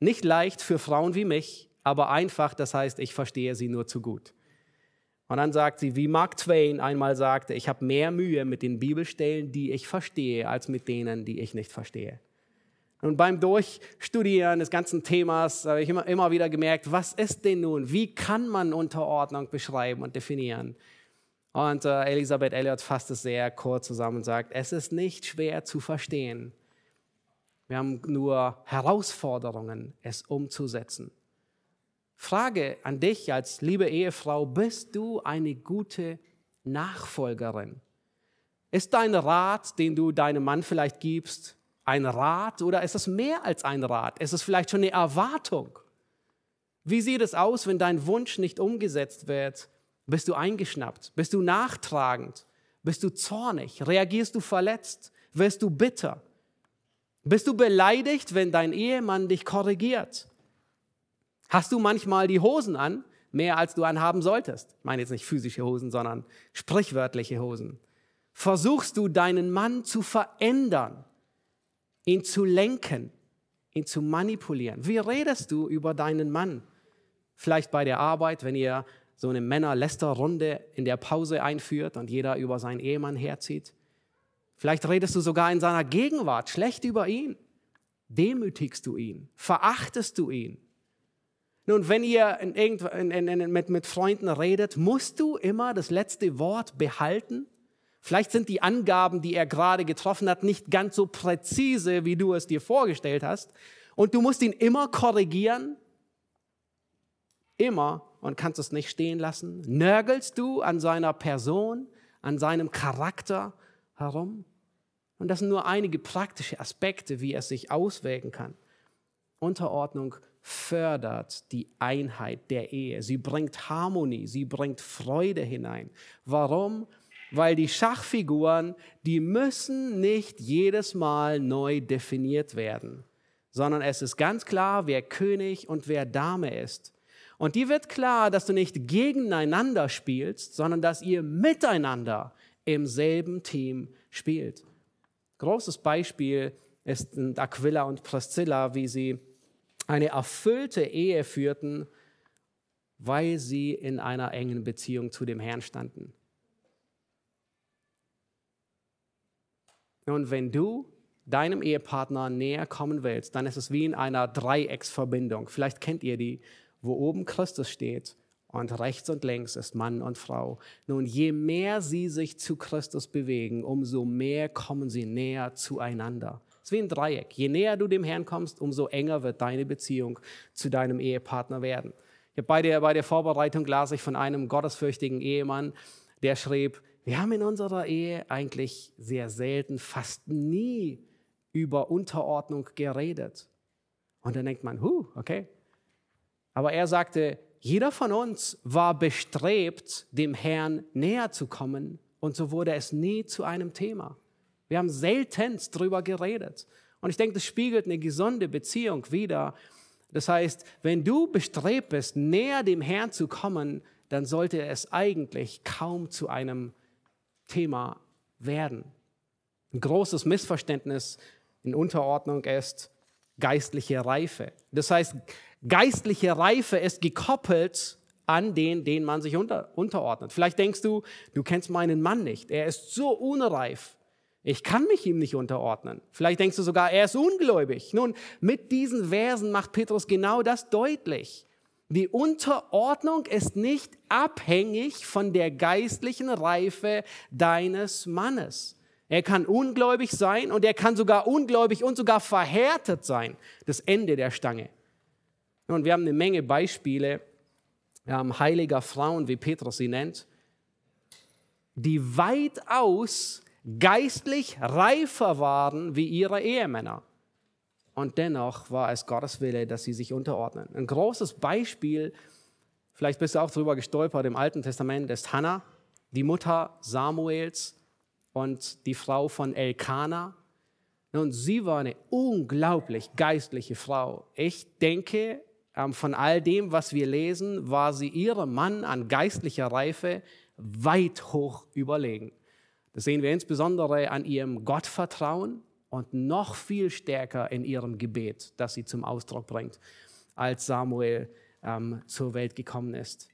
[SPEAKER 1] Nicht leicht für Frauen wie mich, aber einfach, das heißt, ich verstehe sie nur zu gut. Und dann sagt sie, wie Mark Twain einmal sagte, ich habe mehr Mühe mit den Bibelstellen, die ich verstehe, als mit denen, die ich nicht verstehe. Und beim Durchstudieren des ganzen Themas habe ich immer, immer wieder gemerkt, was ist denn nun? Wie kann man Unterordnung beschreiben und definieren? Und äh, Elisabeth Elliot fasst es sehr kurz zusammen und sagt, es ist nicht schwer zu verstehen. Wir haben nur Herausforderungen, es umzusetzen. Frage an dich als liebe Ehefrau, bist du eine gute Nachfolgerin? Ist dein Rat, den du deinem Mann vielleicht gibst, ein Rat oder ist es mehr als ein Rat? Ist es vielleicht schon eine Erwartung? Wie sieht es aus, wenn dein Wunsch nicht umgesetzt wird? Bist du eingeschnappt? Bist du nachtragend? Bist du zornig? Reagierst du verletzt? Wirst du bitter? Bist du beleidigt, wenn dein Ehemann dich korrigiert? Hast du manchmal die Hosen an, mehr als du anhaben solltest? Ich meine jetzt nicht physische Hosen, sondern sprichwörtliche Hosen. Versuchst du deinen Mann zu verändern, ihn zu lenken, ihn zu manipulieren? Wie redest du über deinen Mann? Vielleicht bei der Arbeit, wenn ihr so eine Männer-Läster-Runde in der Pause einführt und jeder über seinen Ehemann herzieht. Vielleicht redest du sogar in seiner Gegenwart schlecht über ihn. Demütigst du ihn? Verachtest du ihn? Nun, wenn ihr in in, in, mit, mit Freunden redet, musst du immer das letzte Wort behalten. Vielleicht sind die Angaben, die er gerade getroffen hat, nicht ganz so präzise, wie du es dir vorgestellt hast. Und du musst ihn immer korrigieren. Immer und kannst es nicht stehen lassen. Nörgelst du an seiner Person, an seinem Charakter herum? Und das sind nur einige praktische Aspekte, wie es sich auswägen kann. Unterordnung fördert die Einheit der Ehe. Sie bringt Harmonie, sie bringt Freude hinein. Warum? Weil die Schachfiguren, die müssen nicht jedes Mal neu definiert werden, sondern es ist ganz klar, wer König und wer Dame ist. Und die wird klar, dass du nicht gegeneinander spielst, sondern dass ihr miteinander im selben Team spielt. Großes Beispiel ist Aquila und Priscilla, wie sie eine erfüllte Ehe führten, weil sie in einer engen Beziehung zu dem Herrn standen. Und wenn du deinem Ehepartner näher kommen willst, dann ist es wie in einer Dreiecksverbindung. Vielleicht kennt ihr die, wo oben Christus steht und rechts und links ist Mann und Frau. Nun, je mehr sie sich zu Christus bewegen, umso mehr kommen sie näher zueinander. Es ist wie ein Dreieck. Je näher du dem Herrn kommst, umso enger wird deine Beziehung zu deinem Ehepartner werden. Bei der, bei der Vorbereitung las ich von einem gottesfürchtigen Ehemann, der schrieb, wir haben in unserer Ehe eigentlich sehr selten, fast nie über Unterordnung geredet. Und dann denkt man, huh, okay. Aber er sagte, jeder von uns war bestrebt, dem Herrn näher zu kommen und so wurde es nie zu einem Thema. Wir haben seltenst drüber geredet. Und ich denke, das spiegelt eine gesunde Beziehung wider. Das heißt, wenn du bestrebt bist, näher dem Herrn zu kommen, dann sollte es eigentlich kaum zu einem Thema werden. Ein großes Missverständnis in Unterordnung ist geistliche Reife. Das heißt, geistliche Reife ist gekoppelt an den, den man sich unter, unterordnet. Vielleicht denkst du, du kennst meinen Mann nicht. Er ist so unreif. Ich kann mich ihm nicht unterordnen. Vielleicht denkst du sogar, er ist ungläubig. Nun, mit diesen Versen macht Petrus genau das deutlich. Die Unterordnung ist nicht abhängig von der geistlichen Reife deines Mannes. Er kann ungläubig sein und er kann sogar ungläubig und sogar verhärtet sein. Das Ende der Stange. Und wir haben eine Menge Beispiele ähm, heiliger Frauen, wie Petrus sie nennt, die weitaus geistlich reifer waren wie ihre Ehemänner. Und dennoch war es Gottes Wille, dass sie sich unterordnen. Ein großes Beispiel, vielleicht bist du auch darüber gestolpert im Alten Testament, ist Hannah, die Mutter Samuels und die Frau von Elkanah. Und sie war eine unglaublich geistliche Frau. Ich denke, ähm, von all dem, was wir lesen, war sie ihrem Mann an geistlicher Reife weit hoch überlegen. Das sehen wir insbesondere an ihrem Gottvertrauen und noch viel stärker in ihrem Gebet, das sie zum Ausdruck bringt, als Samuel ähm, zur Welt gekommen ist.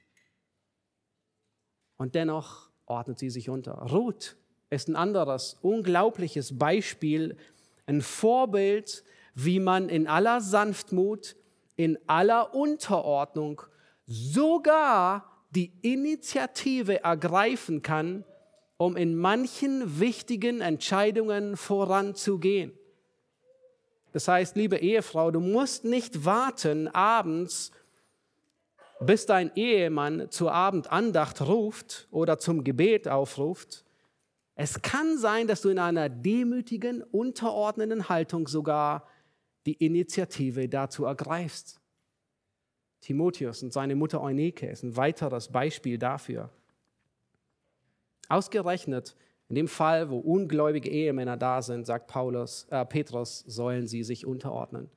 [SPEAKER 1] Und dennoch ordnet sie sich unter. Ruth ist ein anderes unglaubliches Beispiel, ein Vorbild, wie man in aller Sanftmut, in aller Unterordnung sogar die Initiative ergreifen kann, um in manchen wichtigen Entscheidungen voranzugehen. Das heißt, liebe Ehefrau, du musst nicht warten abends, bis dein Ehemann zur Abendandacht ruft oder zum Gebet aufruft, es kann sein, dass du in einer demütigen, unterordnenden Haltung sogar die Initiative dazu ergreifst. Timotheus und seine Mutter Eunike ist ein weiteres Beispiel dafür. Ausgerechnet in dem Fall, wo ungläubige Ehemänner da sind, sagt Paulus, äh, Petrus, sollen sie sich unterordnen.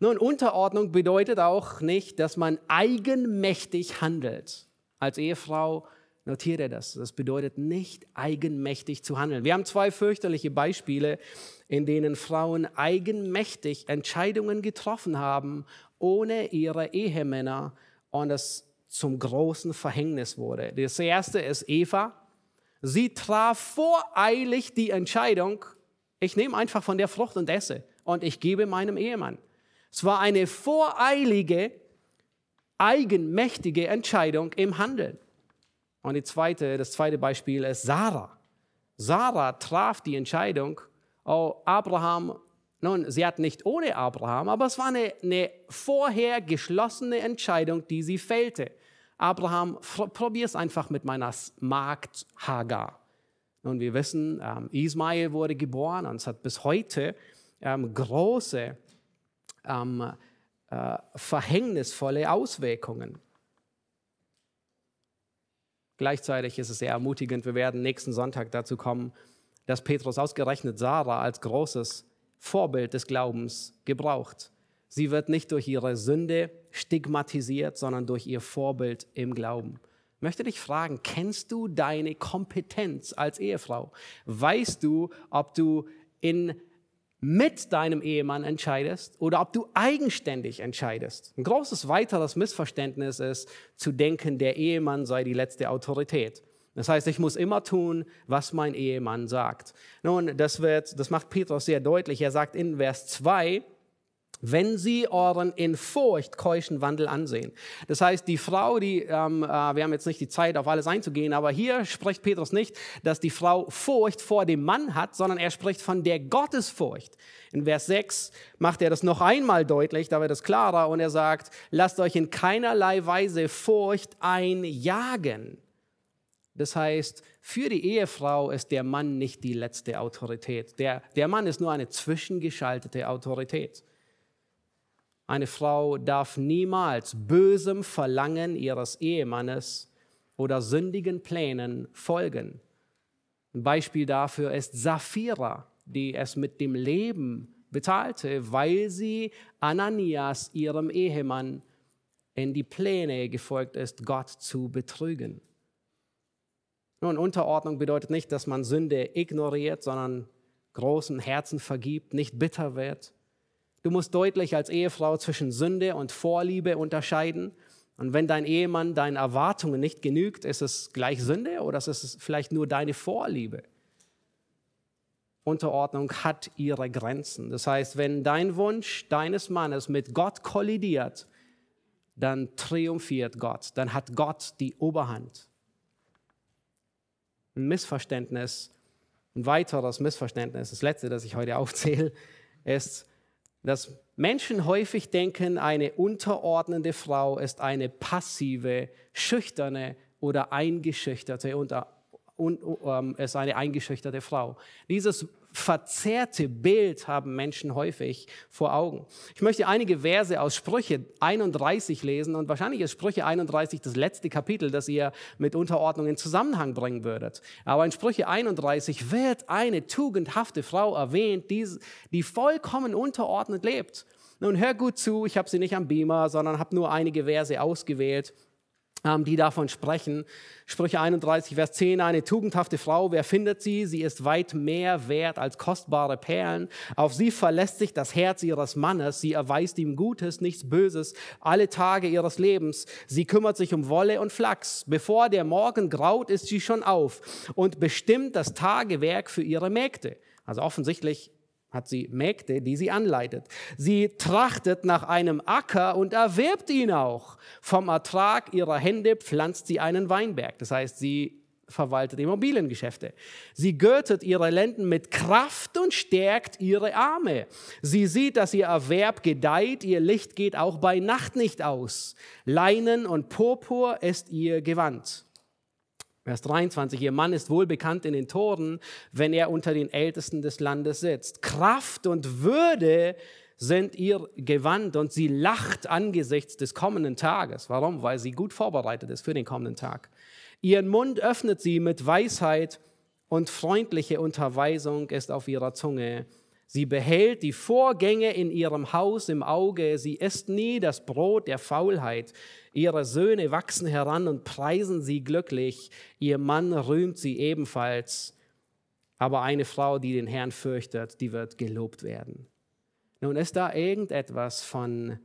[SPEAKER 1] Nun, Unterordnung bedeutet auch nicht, dass man eigenmächtig handelt. Als Ehefrau Notiere das. Das bedeutet nicht eigenmächtig zu handeln. Wir haben zwei fürchterliche Beispiele, in denen Frauen eigenmächtig Entscheidungen getroffen haben, ohne ihre Ehemänner und es zum großen Verhängnis wurde. Das erste ist Eva. Sie traf voreilig die Entscheidung, ich nehme einfach von der Frucht und esse und ich gebe meinem Ehemann. Es war eine voreilige, eigenmächtige Entscheidung im Handeln. Und zweite, das zweite Beispiel ist Sarah. Sarah traf die Entscheidung, oh, Abraham, nun, sie hat nicht ohne Abraham, aber es war eine, eine vorher geschlossene Entscheidung, die sie fällte. Abraham, probier es einfach mit meiner Magd Hagar. Nun, wir wissen, ähm, Ismael wurde geboren und es hat bis heute ähm, große, ähm, äh, verhängnisvolle Auswirkungen. Gleichzeitig ist es sehr ermutigend, wir werden nächsten Sonntag dazu kommen, dass Petrus ausgerechnet Sarah als großes Vorbild des Glaubens gebraucht. Sie wird nicht durch ihre Sünde stigmatisiert, sondern durch ihr Vorbild im Glauben. Ich möchte dich fragen, kennst du deine Kompetenz als Ehefrau? Weißt du, ob du in mit deinem Ehemann entscheidest oder ob du eigenständig entscheidest. Ein großes weiteres Missverständnis ist zu denken, der Ehemann sei die letzte Autorität. Das heißt, ich muss immer tun, was mein Ehemann sagt. Nun, das wird, das macht Petrus sehr deutlich. Er sagt in Vers 2, wenn sie euren in Furcht keuschen Wandel ansehen. Das heißt, die Frau, die, ähm, äh, wir haben jetzt nicht die Zeit, auf alles einzugehen, aber hier spricht Petrus nicht, dass die Frau Furcht vor dem Mann hat, sondern er spricht von der Gottesfurcht. In Vers 6 macht er das noch einmal deutlich, da wird es klarer und er sagt, lasst euch in keinerlei Weise Furcht einjagen. Das heißt, für die Ehefrau ist der Mann nicht die letzte Autorität. Der, der Mann ist nur eine zwischengeschaltete Autorität. Eine Frau darf niemals bösem Verlangen ihres Ehemannes oder sündigen Plänen folgen. Ein Beispiel dafür ist Sapphira, die es mit dem Leben bezahlte, weil sie Ananias, ihrem Ehemann, in die Pläne gefolgt ist, Gott zu betrügen. Nun, Unterordnung bedeutet nicht, dass man Sünde ignoriert, sondern großen Herzen vergibt, nicht bitter wird. Du musst deutlich als Ehefrau zwischen Sünde und Vorliebe unterscheiden. Und wenn dein Ehemann deinen Erwartungen nicht genügt, ist es gleich Sünde oder ist es vielleicht nur deine Vorliebe? Unterordnung hat ihre Grenzen. Das heißt, wenn dein Wunsch deines Mannes mit Gott kollidiert, dann triumphiert Gott, dann hat Gott die Oberhand. Ein Missverständnis, ein weiteres Missverständnis, das letzte, das ich heute aufzähle, ist, dass Menschen häufig denken, eine unterordnende Frau ist eine passive, schüchterne oder eingeschüchterte und ist eine eingeschüchterte Frau. Dieses verzerrte Bild haben Menschen häufig vor Augen. Ich möchte einige Verse aus Sprüche 31 lesen und wahrscheinlich ist Sprüche 31 das letzte Kapitel, das ihr mit Unterordnung in Zusammenhang bringen würdet. Aber in Sprüche 31 wird eine tugendhafte Frau erwähnt, die, die vollkommen unterordnet lebt. Nun hör gut zu, ich habe sie nicht am Beamer, sondern habe nur einige Verse ausgewählt die davon sprechen. Sprüche 31, Vers 10, eine tugendhafte Frau, wer findet sie? Sie ist weit mehr wert als kostbare Perlen. Auf sie verlässt sich das Herz ihres Mannes. Sie erweist ihm Gutes, nichts Böses, alle Tage ihres Lebens. Sie kümmert sich um Wolle und Flachs. Bevor der Morgen graut, ist sie schon auf und bestimmt das Tagewerk für ihre Mägde. Also offensichtlich hat sie Mägde, die sie anleitet. Sie trachtet nach einem Acker und erwirbt ihn auch. Vom Ertrag ihrer Hände pflanzt sie einen Weinberg. Das heißt, sie verwaltet Immobiliengeschäfte. Sie gürtet ihre Lenden mit Kraft und stärkt ihre Arme. Sie sieht, dass ihr Erwerb gedeiht, ihr Licht geht auch bei Nacht nicht aus. Leinen und Purpur ist ihr Gewand. Vers 23, ihr Mann ist wohl bekannt in den Toren, wenn er unter den Ältesten des Landes sitzt. Kraft und Würde sind ihr Gewand und sie lacht angesichts des kommenden Tages. Warum? Weil sie gut vorbereitet ist für den kommenden Tag. Ihren Mund öffnet sie mit Weisheit und freundliche Unterweisung ist auf ihrer Zunge. Sie behält die Vorgänge in ihrem Haus im Auge. Sie isst nie das Brot der Faulheit. Ihre Söhne wachsen heran und preisen sie glücklich. Ihr Mann rühmt sie ebenfalls. Aber eine Frau, die den Herrn fürchtet, die wird gelobt werden. Nun ist da irgendetwas von,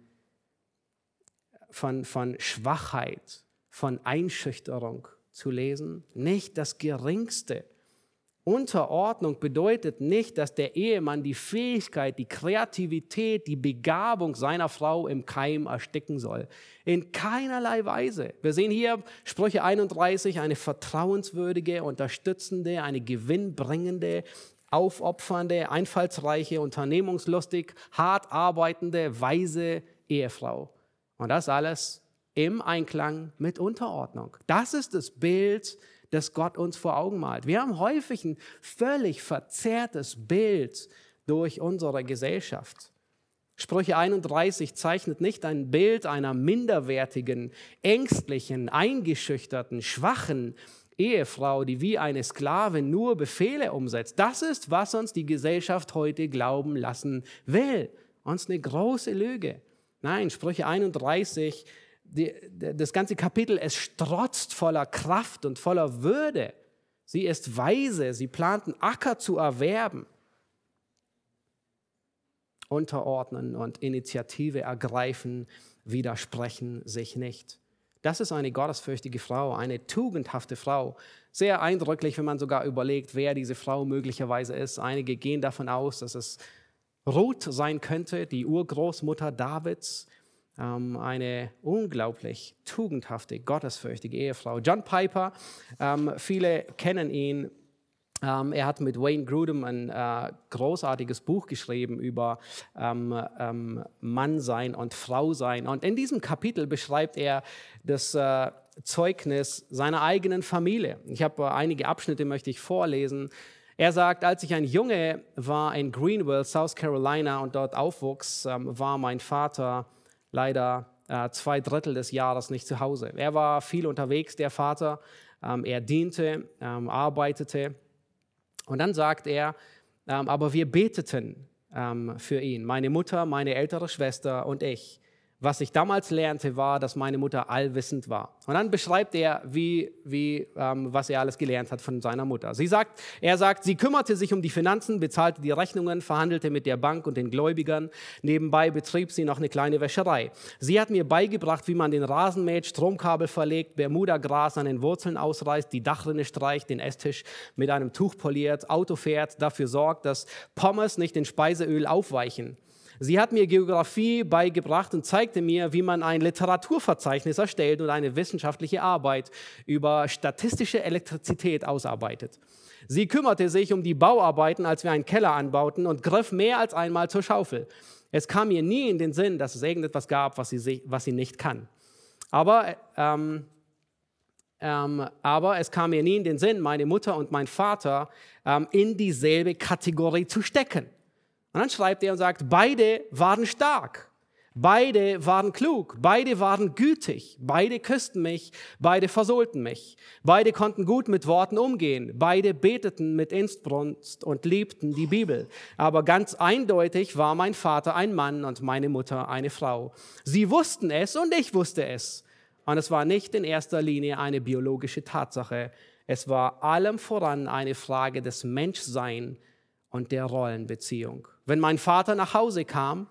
[SPEAKER 1] von, von Schwachheit, von Einschüchterung zu lesen? Nicht das geringste. Unterordnung bedeutet nicht, dass der Ehemann die Fähigkeit, die Kreativität, die Begabung seiner Frau im Keim ersticken soll. In keinerlei Weise. Wir sehen hier Sprüche 31, eine vertrauenswürdige, unterstützende, eine gewinnbringende, aufopfernde, einfallsreiche, unternehmungslustig, hart arbeitende, weise Ehefrau. Und das alles im Einklang mit Unterordnung. Das ist das Bild, das Gott uns vor Augen malt. Wir haben häufig ein völlig verzerrtes Bild durch unsere Gesellschaft. Sprüche 31 zeichnet nicht ein Bild einer minderwertigen, ängstlichen, eingeschüchterten, schwachen Ehefrau, die wie eine Sklavin nur Befehle umsetzt. Das ist, was uns die Gesellschaft heute glauben lassen will. Uns eine große Lüge. Nein, Sprüche 31 die, das ganze Kapitel, es strotzt voller Kraft und voller Würde. Sie ist weise, sie plant einen Acker zu erwerben. Unterordnen und Initiative ergreifen, widersprechen sich nicht. Das ist eine gottesfürchtige Frau, eine tugendhafte Frau. Sehr eindrücklich, wenn man sogar überlegt, wer diese Frau möglicherweise ist. Einige gehen davon aus, dass es Ruth sein könnte, die Urgroßmutter Davids ähm, eine unglaublich tugendhafte, gottesfürchtige Ehefrau. John Piper, ähm, viele kennen ihn. Ähm, er hat mit Wayne Grudem ein äh, großartiges Buch geschrieben über ähm, ähm, Mannsein und Frausein. Und in diesem Kapitel beschreibt er das äh, Zeugnis seiner eigenen Familie. Ich habe äh, einige Abschnitte, möchte ich vorlesen. Er sagt, als ich ein Junge war in Greenville, South Carolina und dort aufwuchs, ähm, war mein Vater leider äh, zwei Drittel des Jahres nicht zu Hause. Er war viel unterwegs, der Vater. Ähm, er diente, ähm, arbeitete. Und dann sagt er, ähm, aber wir beteten ähm, für ihn, meine Mutter, meine ältere Schwester und ich. Was ich damals lernte, war, dass meine Mutter allwissend war. Und dann beschreibt er, wie, wie, ähm, was er alles gelernt hat von seiner Mutter. Sie sagt, er sagt, sie kümmerte sich um die Finanzen, bezahlte die Rechnungen, verhandelte mit der Bank und den Gläubigern. Nebenbei betrieb sie noch eine kleine Wäscherei. Sie hat mir beigebracht, wie man den Rasen mäht, Stromkabel verlegt, Bermuda-Gras an den Wurzeln ausreißt, die Dachrinne streicht, den Esstisch mit einem Tuch poliert, Auto fährt, dafür sorgt, dass Pommes nicht in Speiseöl aufweichen. Sie hat mir Geografie beigebracht und zeigte mir, wie man ein Literaturverzeichnis erstellt und eine wissenschaftliche Arbeit über statistische Elektrizität ausarbeitet. Sie kümmerte sich um die Bauarbeiten, als wir einen Keller anbauten und griff mehr als einmal zur Schaufel. Es kam mir nie in den Sinn, dass es irgendetwas gab, was sie, was sie nicht kann. Aber, ähm, ähm, aber es kam mir nie in den Sinn, meine Mutter und mein Vater ähm, in dieselbe Kategorie zu stecken. Und dann schreibt er und sagt, beide waren stark, beide waren klug, beide waren gütig, beide küssten mich, beide versohlten mich, beide konnten gut mit Worten umgehen, beide beteten mit Inbrunst und liebten die Bibel. Aber ganz eindeutig war mein Vater ein Mann und meine Mutter eine Frau. Sie wussten es und ich wusste es. Und es war nicht in erster Linie eine biologische Tatsache. Es war allem voran eine Frage des Menschseins und der Rollenbeziehung. Wenn mein Vater nach Hause kam,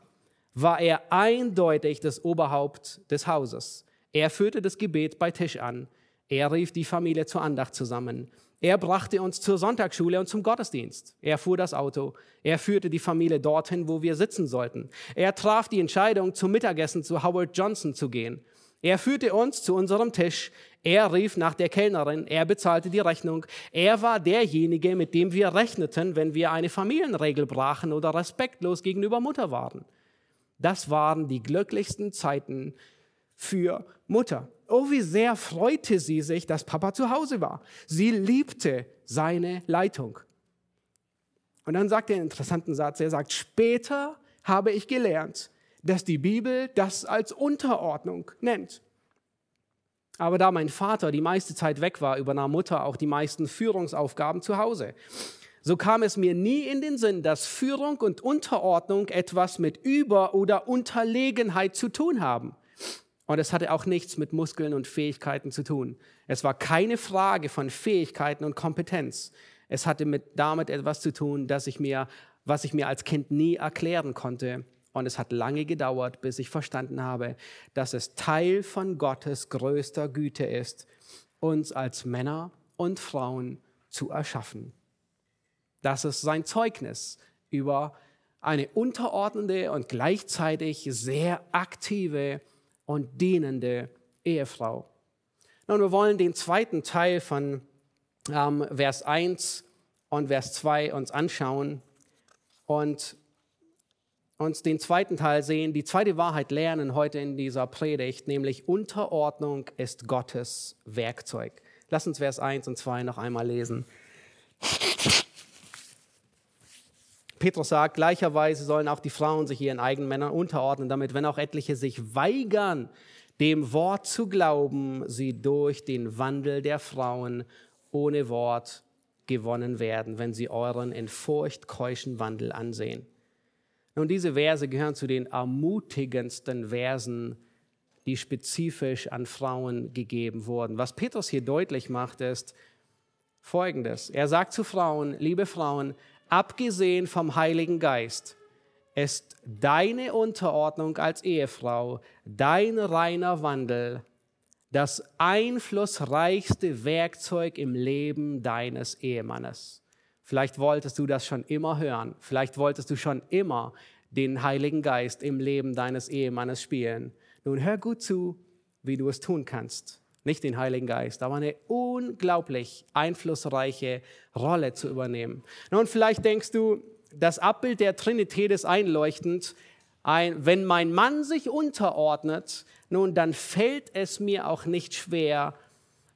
[SPEAKER 1] war er eindeutig das Oberhaupt des Hauses. Er führte das Gebet bei Tisch an. Er rief die Familie zur Andacht zusammen. Er brachte uns zur Sonntagsschule und zum Gottesdienst. Er fuhr das Auto. Er führte die Familie dorthin, wo wir sitzen sollten. Er traf die Entscheidung, zum Mittagessen zu Howard Johnson zu gehen. Er führte uns zu unserem Tisch. Er rief nach der Kellnerin. Er bezahlte die Rechnung. Er war derjenige, mit dem wir rechneten, wenn wir eine Familienregel brachen oder respektlos gegenüber Mutter waren. Das waren die glücklichsten Zeiten für Mutter. Oh, wie sehr freute sie sich, dass Papa zu Hause war. Sie liebte seine Leitung. Und dann sagt er einen interessanten Satz. Er sagt, später habe ich gelernt, dass die Bibel das als Unterordnung nennt. Aber da mein Vater die meiste Zeit weg war, übernahm Mutter auch die meisten Führungsaufgaben zu Hause. So kam es mir nie in den Sinn, dass Führung und Unterordnung etwas mit Über- oder Unterlegenheit zu tun haben. Und es hatte auch nichts mit Muskeln und Fähigkeiten zu tun. Es war keine Frage von Fähigkeiten und Kompetenz. Es hatte mit, damit etwas zu tun, dass ich mir, was ich mir als Kind nie erklären konnte und es hat lange gedauert, bis ich verstanden habe, dass es Teil von Gottes größter Güte ist, uns als Männer und Frauen zu erschaffen. Das ist sein Zeugnis über eine unterordnende und gleichzeitig sehr aktive und dienende Ehefrau. Nun, wir wollen den zweiten Teil von ähm, Vers 1 und Vers 2 uns anschauen. Und uns den zweiten Teil sehen, die zweite Wahrheit lernen heute in dieser Predigt, nämlich Unterordnung ist Gottes Werkzeug. Lass uns Vers 1 und 2 noch einmal lesen. Petrus sagt, gleicherweise sollen auch die Frauen sich ihren eigenen Männern unterordnen, damit, wenn auch etliche sich weigern, dem Wort zu glauben, sie durch den Wandel der Frauen ohne Wort gewonnen werden, wenn sie euren in Furcht keuschen Wandel ansehen. Nun, diese Verse gehören zu den ermutigendsten Versen, die spezifisch an Frauen gegeben wurden. Was Petrus hier deutlich macht, ist Folgendes. Er sagt zu Frauen, liebe Frauen, abgesehen vom Heiligen Geist, ist deine Unterordnung als Ehefrau, dein reiner Wandel, das einflussreichste Werkzeug im Leben deines Ehemannes. Vielleicht wolltest du das schon immer hören. Vielleicht wolltest du schon immer den Heiligen Geist im Leben deines Ehemannes spielen. Nun hör gut zu, wie du es tun kannst. Nicht den Heiligen Geist, aber eine unglaublich einflussreiche Rolle zu übernehmen. Nun, vielleicht denkst du, das Abbild der Trinität ist einleuchtend. Ein, wenn mein Mann sich unterordnet, nun, dann fällt es mir auch nicht schwer,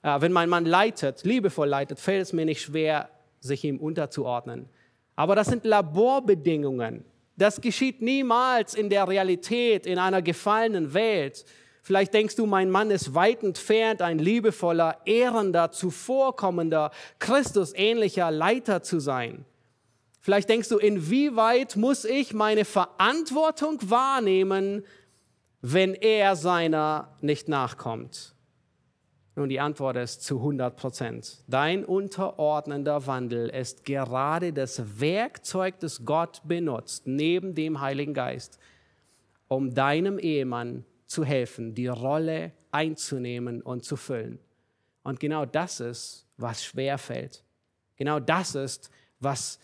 [SPEAKER 1] äh, wenn mein Mann leitet, liebevoll leitet, fällt es mir nicht schwer, sich ihm unterzuordnen. Aber das sind Laborbedingungen. Das geschieht niemals in der Realität, in einer gefallenen Welt. Vielleicht denkst du, mein Mann ist weit entfernt, ein liebevoller, ehrender, zuvorkommender, Christusähnlicher Leiter zu sein. Vielleicht denkst du, inwieweit muss ich meine Verantwortung wahrnehmen, wenn er seiner nicht nachkommt? Nun, die Antwort ist zu 100 Prozent. Dein unterordnender Wandel ist gerade das Werkzeug, das Gott benutzt, neben dem Heiligen Geist, um deinem Ehemann zu helfen, die Rolle einzunehmen und zu füllen. Und genau das ist, was schwer fällt. Genau das ist, was,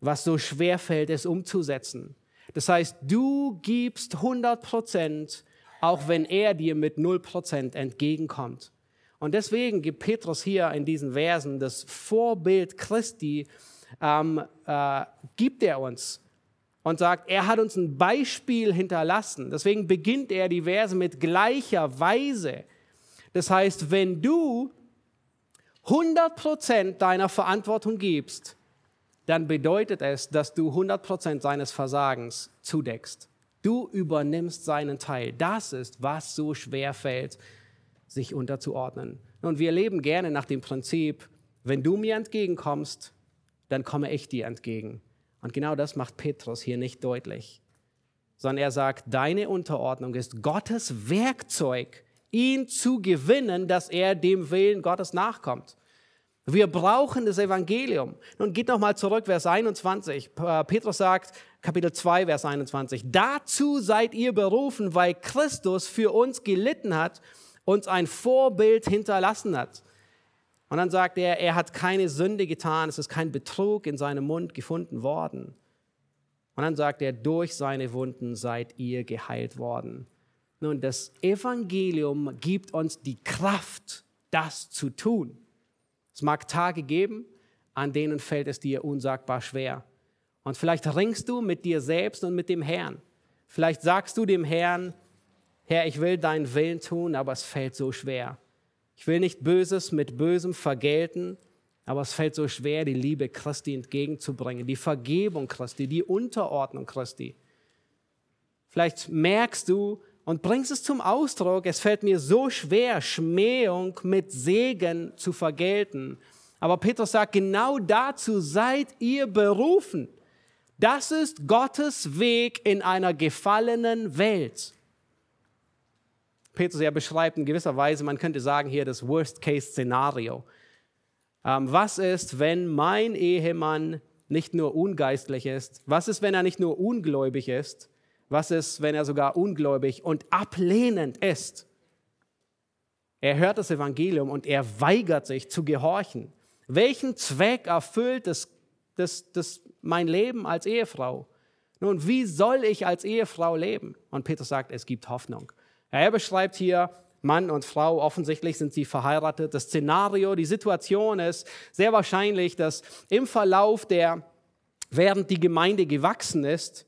[SPEAKER 1] was so schwer fällt, es umzusetzen. Das heißt, du gibst 100 Prozent, auch wenn er dir mit 0 Prozent entgegenkommt. Und deswegen gibt Petrus hier in diesen Versen das Vorbild Christi, ähm, äh, gibt er uns und sagt, er hat uns ein Beispiel hinterlassen. Deswegen beginnt er die Verse mit gleicher Weise. Das heißt, wenn du 100% deiner Verantwortung gibst, dann bedeutet es, dass du 100% seines Versagens zudeckst. Du übernimmst seinen Teil. Das ist, was so schwer fällt sich unterzuordnen. Und wir leben gerne nach dem Prinzip, wenn du mir entgegenkommst, dann komme ich dir entgegen. Und genau das macht Petrus hier nicht deutlich, sondern er sagt, deine Unterordnung ist Gottes Werkzeug, ihn zu gewinnen, dass er dem Willen Gottes nachkommt. Wir brauchen das Evangelium. Nun geht noch mal zurück, Vers 21. Petrus sagt, Kapitel 2, Vers 21. Dazu seid ihr berufen, weil Christus für uns gelitten hat uns ein Vorbild hinterlassen hat. Und dann sagt er, er hat keine Sünde getan, es ist kein Betrug in seinem Mund gefunden worden. Und dann sagt er, durch seine Wunden seid ihr geheilt worden. Nun, das Evangelium gibt uns die Kraft, das zu tun. Es mag Tage geben, an denen fällt es dir unsagbar schwer. Und vielleicht ringst du mit dir selbst und mit dem Herrn. Vielleicht sagst du dem Herrn, Herr, ich will deinen Willen tun, aber es fällt so schwer. Ich will nicht Böses mit Bösem vergelten, aber es fällt so schwer, die Liebe Christi entgegenzubringen, die Vergebung Christi, die Unterordnung Christi. Vielleicht merkst du und bringst es zum Ausdruck, es fällt mir so schwer, Schmähung mit Segen zu vergelten. Aber Petrus sagt, genau dazu seid ihr berufen. Das ist Gottes Weg in einer gefallenen Welt. Petrus ja beschreibt in gewisser Weise, man könnte sagen hier das Worst-Case-Szenario. Ähm, was ist, wenn mein Ehemann nicht nur ungeistlich ist? Was ist, wenn er nicht nur ungläubig ist? Was ist, wenn er sogar ungläubig und ablehnend ist? Er hört das Evangelium und er weigert sich zu gehorchen. Welchen Zweck erfüllt das, das, das mein Leben als Ehefrau? Nun, wie soll ich als Ehefrau leben? Und Petrus sagt, es gibt Hoffnung. Er beschreibt hier, Mann und Frau, offensichtlich sind sie verheiratet. Das Szenario, die Situation ist sehr wahrscheinlich, dass im Verlauf der, während die Gemeinde gewachsen ist,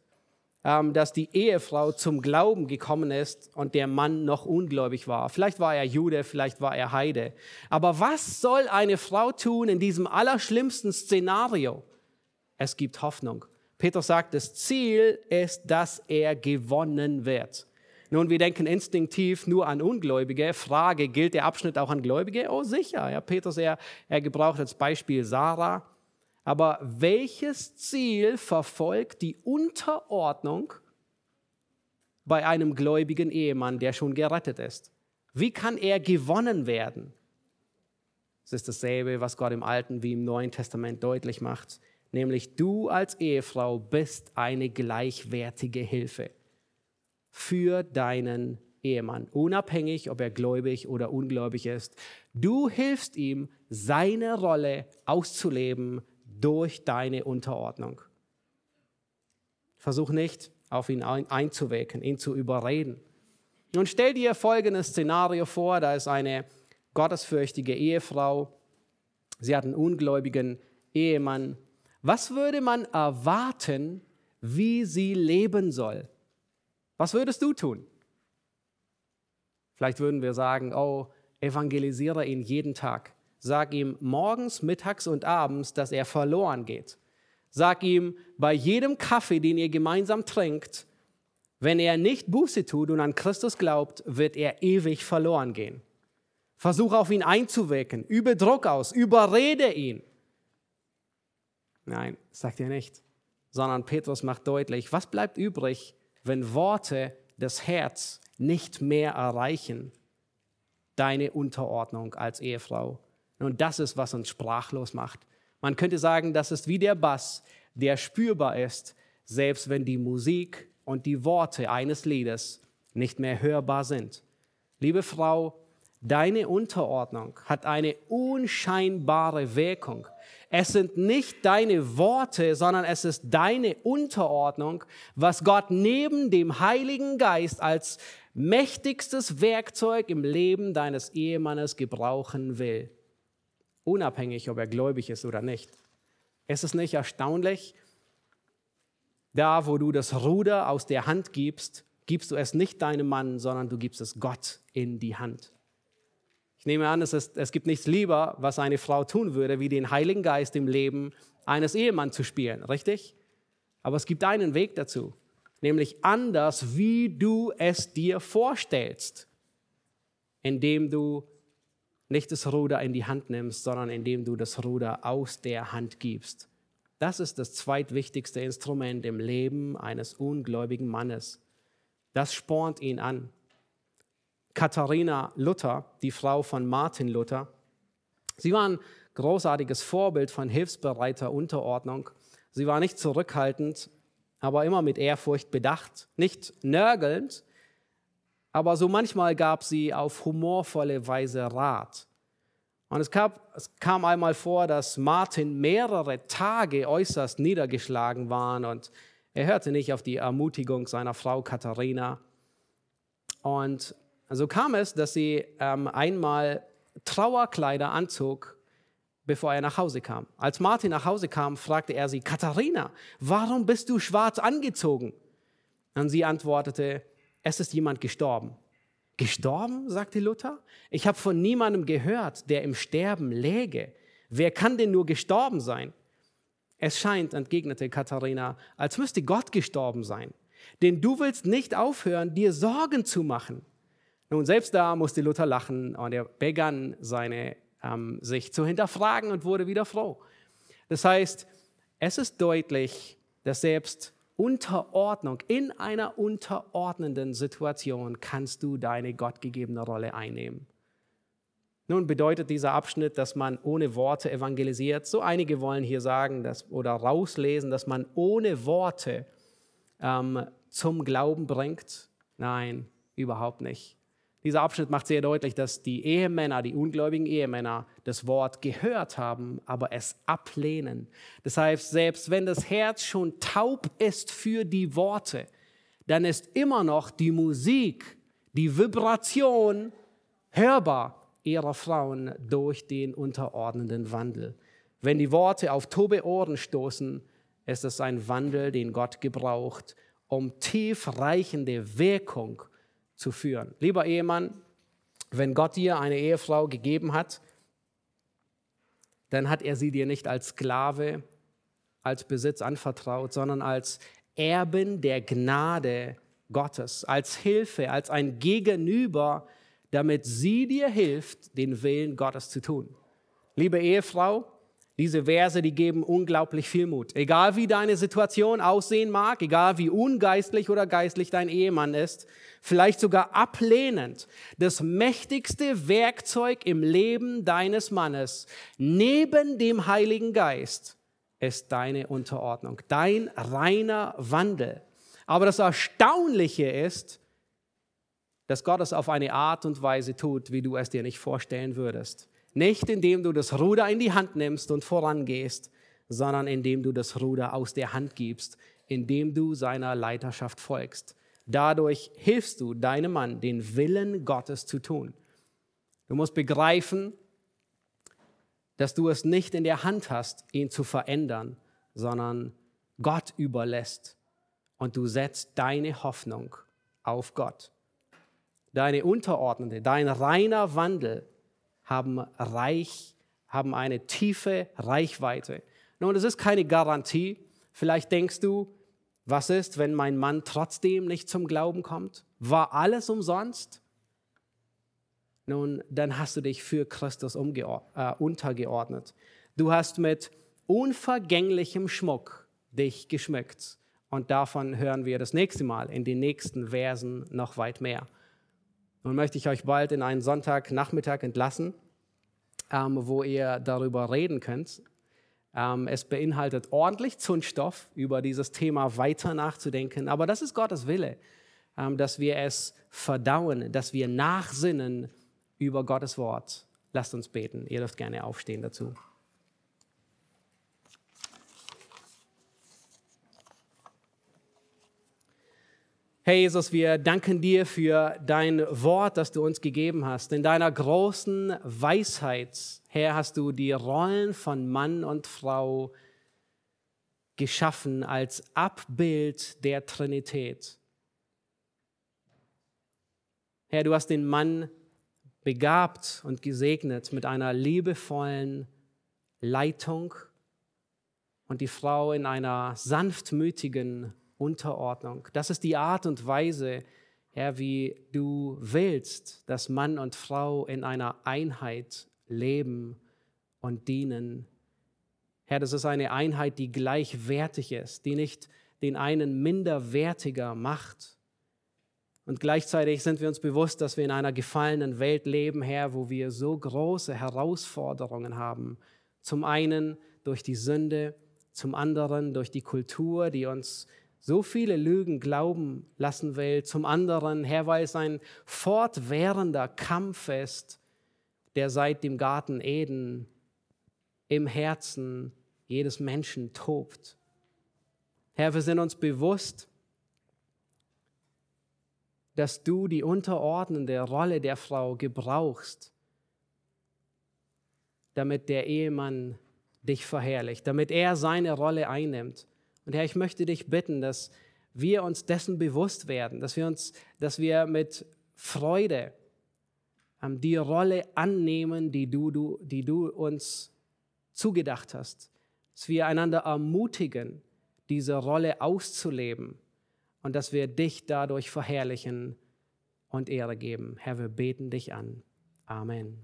[SPEAKER 1] ähm, dass die Ehefrau zum Glauben gekommen ist und der Mann noch ungläubig war. Vielleicht war er Jude, vielleicht war er Heide. Aber was soll eine Frau tun in diesem allerschlimmsten Szenario? Es gibt Hoffnung. Petrus sagt, das Ziel ist, dass er gewonnen wird. Nun, wir denken instinktiv nur an Ungläubige. Frage, gilt der Abschnitt auch an Gläubige? Oh, sicher. Ja, Petrus, er, er gebraucht als Beispiel Sarah. Aber welches Ziel verfolgt die Unterordnung bei einem gläubigen Ehemann, der schon gerettet ist? Wie kann er gewonnen werden? Es ist dasselbe, was Gott im Alten wie im Neuen Testament deutlich macht. Nämlich du als Ehefrau bist eine gleichwertige Hilfe für deinen Ehemann, unabhängig, ob er gläubig oder ungläubig ist. Du hilfst ihm, seine Rolle auszuleben durch deine Unterordnung. Versuch nicht, auf ihn einzuwirken, ihn zu überreden. Nun stell dir folgendes Szenario vor, da ist eine gottesfürchtige Ehefrau, sie hat einen ungläubigen Ehemann. Was würde man erwarten, wie sie leben soll? Was würdest du tun? Vielleicht würden wir sagen, oh, evangelisiere ihn jeden Tag. Sag ihm morgens, mittags und abends, dass er verloren geht. Sag ihm bei jedem Kaffee, den ihr gemeinsam trinkt, wenn er nicht Buße tut und an Christus glaubt, wird er ewig verloren gehen. Versuch auf ihn einzuwirken, übe Druck aus, überrede ihn. Nein, sagt er nicht, sondern Petrus macht deutlich, was bleibt übrig, wenn Worte das Herz nicht mehr erreichen, deine Unterordnung als Ehefrau. Und das ist, was uns sprachlos macht. Man könnte sagen, das ist wie der Bass, der spürbar ist, selbst wenn die Musik und die Worte eines Liedes nicht mehr hörbar sind. Liebe Frau, deine Unterordnung hat eine unscheinbare Wirkung. Es sind nicht deine Worte, sondern es ist deine Unterordnung, was Gott neben dem Heiligen Geist als mächtigstes Werkzeug im Leben deines Ehemannes gebrauchen will. Unabhängig, ob er gläubig ist oder nicht. Ist es nicht erstaunlich? Da, wo du das Ruder aus der Hand gibst, gibst du es nicht deinem Mann, sondern du gibst es Gott in die Hand. Ich nehme an, es, ist, es gibt nichts lieber, was eine Frau tun würde, wie den Heiligen Geist im Leben eines Ehemanns zu spielen, richtig? Aber es gibt einen Weg dazu, nämlich anders, wie du es dir vorstellst, indem du nicht das Ruder in die Hand nimmst, sondern indem du das Ruder aus der Hand gibst. Das ist das zweitwichtigste Instrument im Leben eines ungläubigen Mannes. Das spornt ihn an. Katharina Luther, die Frau von Martin Luther. Sie war ein großartiges Vorbild von hilfsbereiter Unterordnung. Sie war nicht zurückhaltend, aber immer mit Ehrfurcht bedacht, nicht nörgelnd, aber so manchmal gab sie auf humorvolle Weise Rat. Und es, gab, es kam einmal vor, dass Martin mehrere Tage äußerst niedergeschlagen war und er hörte nicht auf die Ermutigung seiner Frau Katharina. Und so kam es, dass sie ähm, einmal Trauerkleider anzog, bevor er nach Hause kam. Als Martin nach Hause kam, fragte er sie, Katharina, warum bist du schwarz angezogen? Und sie antwortete, es ist jemand gestorben. Gestorben, sagte Luther? Ich habe von niemandem gehört, der im Sterben läge. Wer kann denn nur gestorben sein? Es scheint, entgegnete Katharina, als müsste Gott gestorben sein. Denn du willst nicht aufhören, dir Sorgen zu machen. Nun, selbst da musste Luther lachen und er begann seine, ähm, sich zu hinterfragen und wurde wieder froh. Das heißt, es ist deutlich, dass selbst Unterordnung, in einer unterordnenden Situation kannst du deine gottgegebene Rolle einnehmen. Nun bedeutet dieser Abschnitt, dass man ohne Worte evangelisiert. So einige wollen hier sagen dass, oder rauslesen, dass man ohne Worte ähm, zum Glauben bringt. Nein, überhaupt nicht. Dieser Abschnitt macht sehr deutlich, dass die Ehemänner, die ungläubigen Ehemänner, das Wort gehört haben, aber es ablehnen. Das heißt, selbst wenn das Herz schon taub ist für die Worte, dann ist immer noch die Musik, die Vibration hörbar ihrer Frauen durch den unterordnenden Wandel. Wenn die Worte auf tobe Ohren stoßen, ist es ein Wandel, den Gott gebraucht, um tiefreichende Wirkung zu führen. Lieber Ehemann, wenn Gott dir eine Ehefrau gegeben hat, dann hat er sie dir nicht als Sklave, als Besitz anvertraut, sondern als Erben der Gnade Gottes, als Hilfe, als ein Gegenüber, damit sie dir hilft, den Willen Gottes zu tun. Liebe Ehefrau, diese Verse, die geben unglaublich viel Mut. Egal wie deine Situation aussehen mag, egal wie ungeistlich oder geistlich dein Ehemann ist, vielleicht sogar ablehnend, das mächtigste Werkzeug im Leben deines Mannes neben dem Heiligen Geist ist deine Unterordnung, dein reiner Wandel. Aber das Erstaunliche ist, dass Gott es auf eine Art und Weise tut, wie du es dir nicht vorstellen würdest. Nicht indem du das Ruder in die Hand nimmst und vorangehst, sondern indem du das Ruder aus der Hand gibst, indem du seiner Leiterschaft folgst. Dadurch hilfst du deinem Mann, den Willen Gottes zu tun. Du musst begreifen, dass du es nicht in der Hand hast, ihn zu verändern, sondern Gott überlässt. Und du setzt deine Hoffnung auf Gott. Deine Unterordnete, dein reiner Wandel haben reich, haben eine tiefe Reichweite. Nun, es ist keine Garantie. Vielleicht denkst du, was ist, wenn mein Mann trotzdem nicht zum Glauben kommt? War alles umsonst? Nun, dann hast du dich für Christus äh, untergeordnet. Du hast mit unvergänglichem Schmuck dich geschmückt. Und davon hören wir das nächste Mal in den nächsten Versen noch weit mehr. Nun möchte ich euch bald in einen Sonntagnachmittag entlassen, ähm, wo ihr darüber reden könnt. Ähm, es beinhaltet ordentlich Zündstoff, über dieses Thema weiter nachzudenken. Aber das ist Gottes Wille, ähm, dass wir es verdauen, dass wir nachsinnen über Gottes Wort. Lasst uns beten. Ihr dürft gerne aufstehen dazu. Herr Jesus, wir danken dir für dein Wort, das du uns gegeben hast. In deiner großen Weisheit, Herr, hast du die Rollen von Mann und Frau geschaffen als Abbild der Trinität. Herr, du hast den Mann begabt und gesegnet mit einer liebevollen Leitung und die Frau in einer sanftmütigen Unterordnung. Das ist die Art und Weise, Herr, wie du willst, dass Mann und Frau in einer Einheit leben und dienen. Herr, das ist eine Einheit, die gleichwertig ist, die nicht den einen minderwertiger macht. Und gleichzeitig sind wir uns bewusst, dass wir in einer gefallenen Welt leben, Herr, wo wir so große Herausforderungen haben. Zum einen durch die Sünde, zum anderen durch die Kultur, die uns so viele Lügen glauben lassen will, zum anderen, Herr, weil es ein fortwährender Kampf ist, der seit dem Garten Eden im Herzen jedes Menschen tobt. Herr, wir sind uns bewusst, dass du die unterordnende Rolle der Frau gebrauchst, damit der Ehemann dich verherrlicht, damit er seine Rolle einnimmt und Herr, ich möchte dich bitten, dass wir uns dessen bewusst werden, dass wir uns, dass wir mit Freude ähm, die Rolle annehmen, die du, du, die du uns zugedacht hast. Dass wir einander ermutigen, diese Rolle auszuleben und dass wir dich dadurch verherrlichen und Ehre geben. Herr, wir beten dich an. Amen.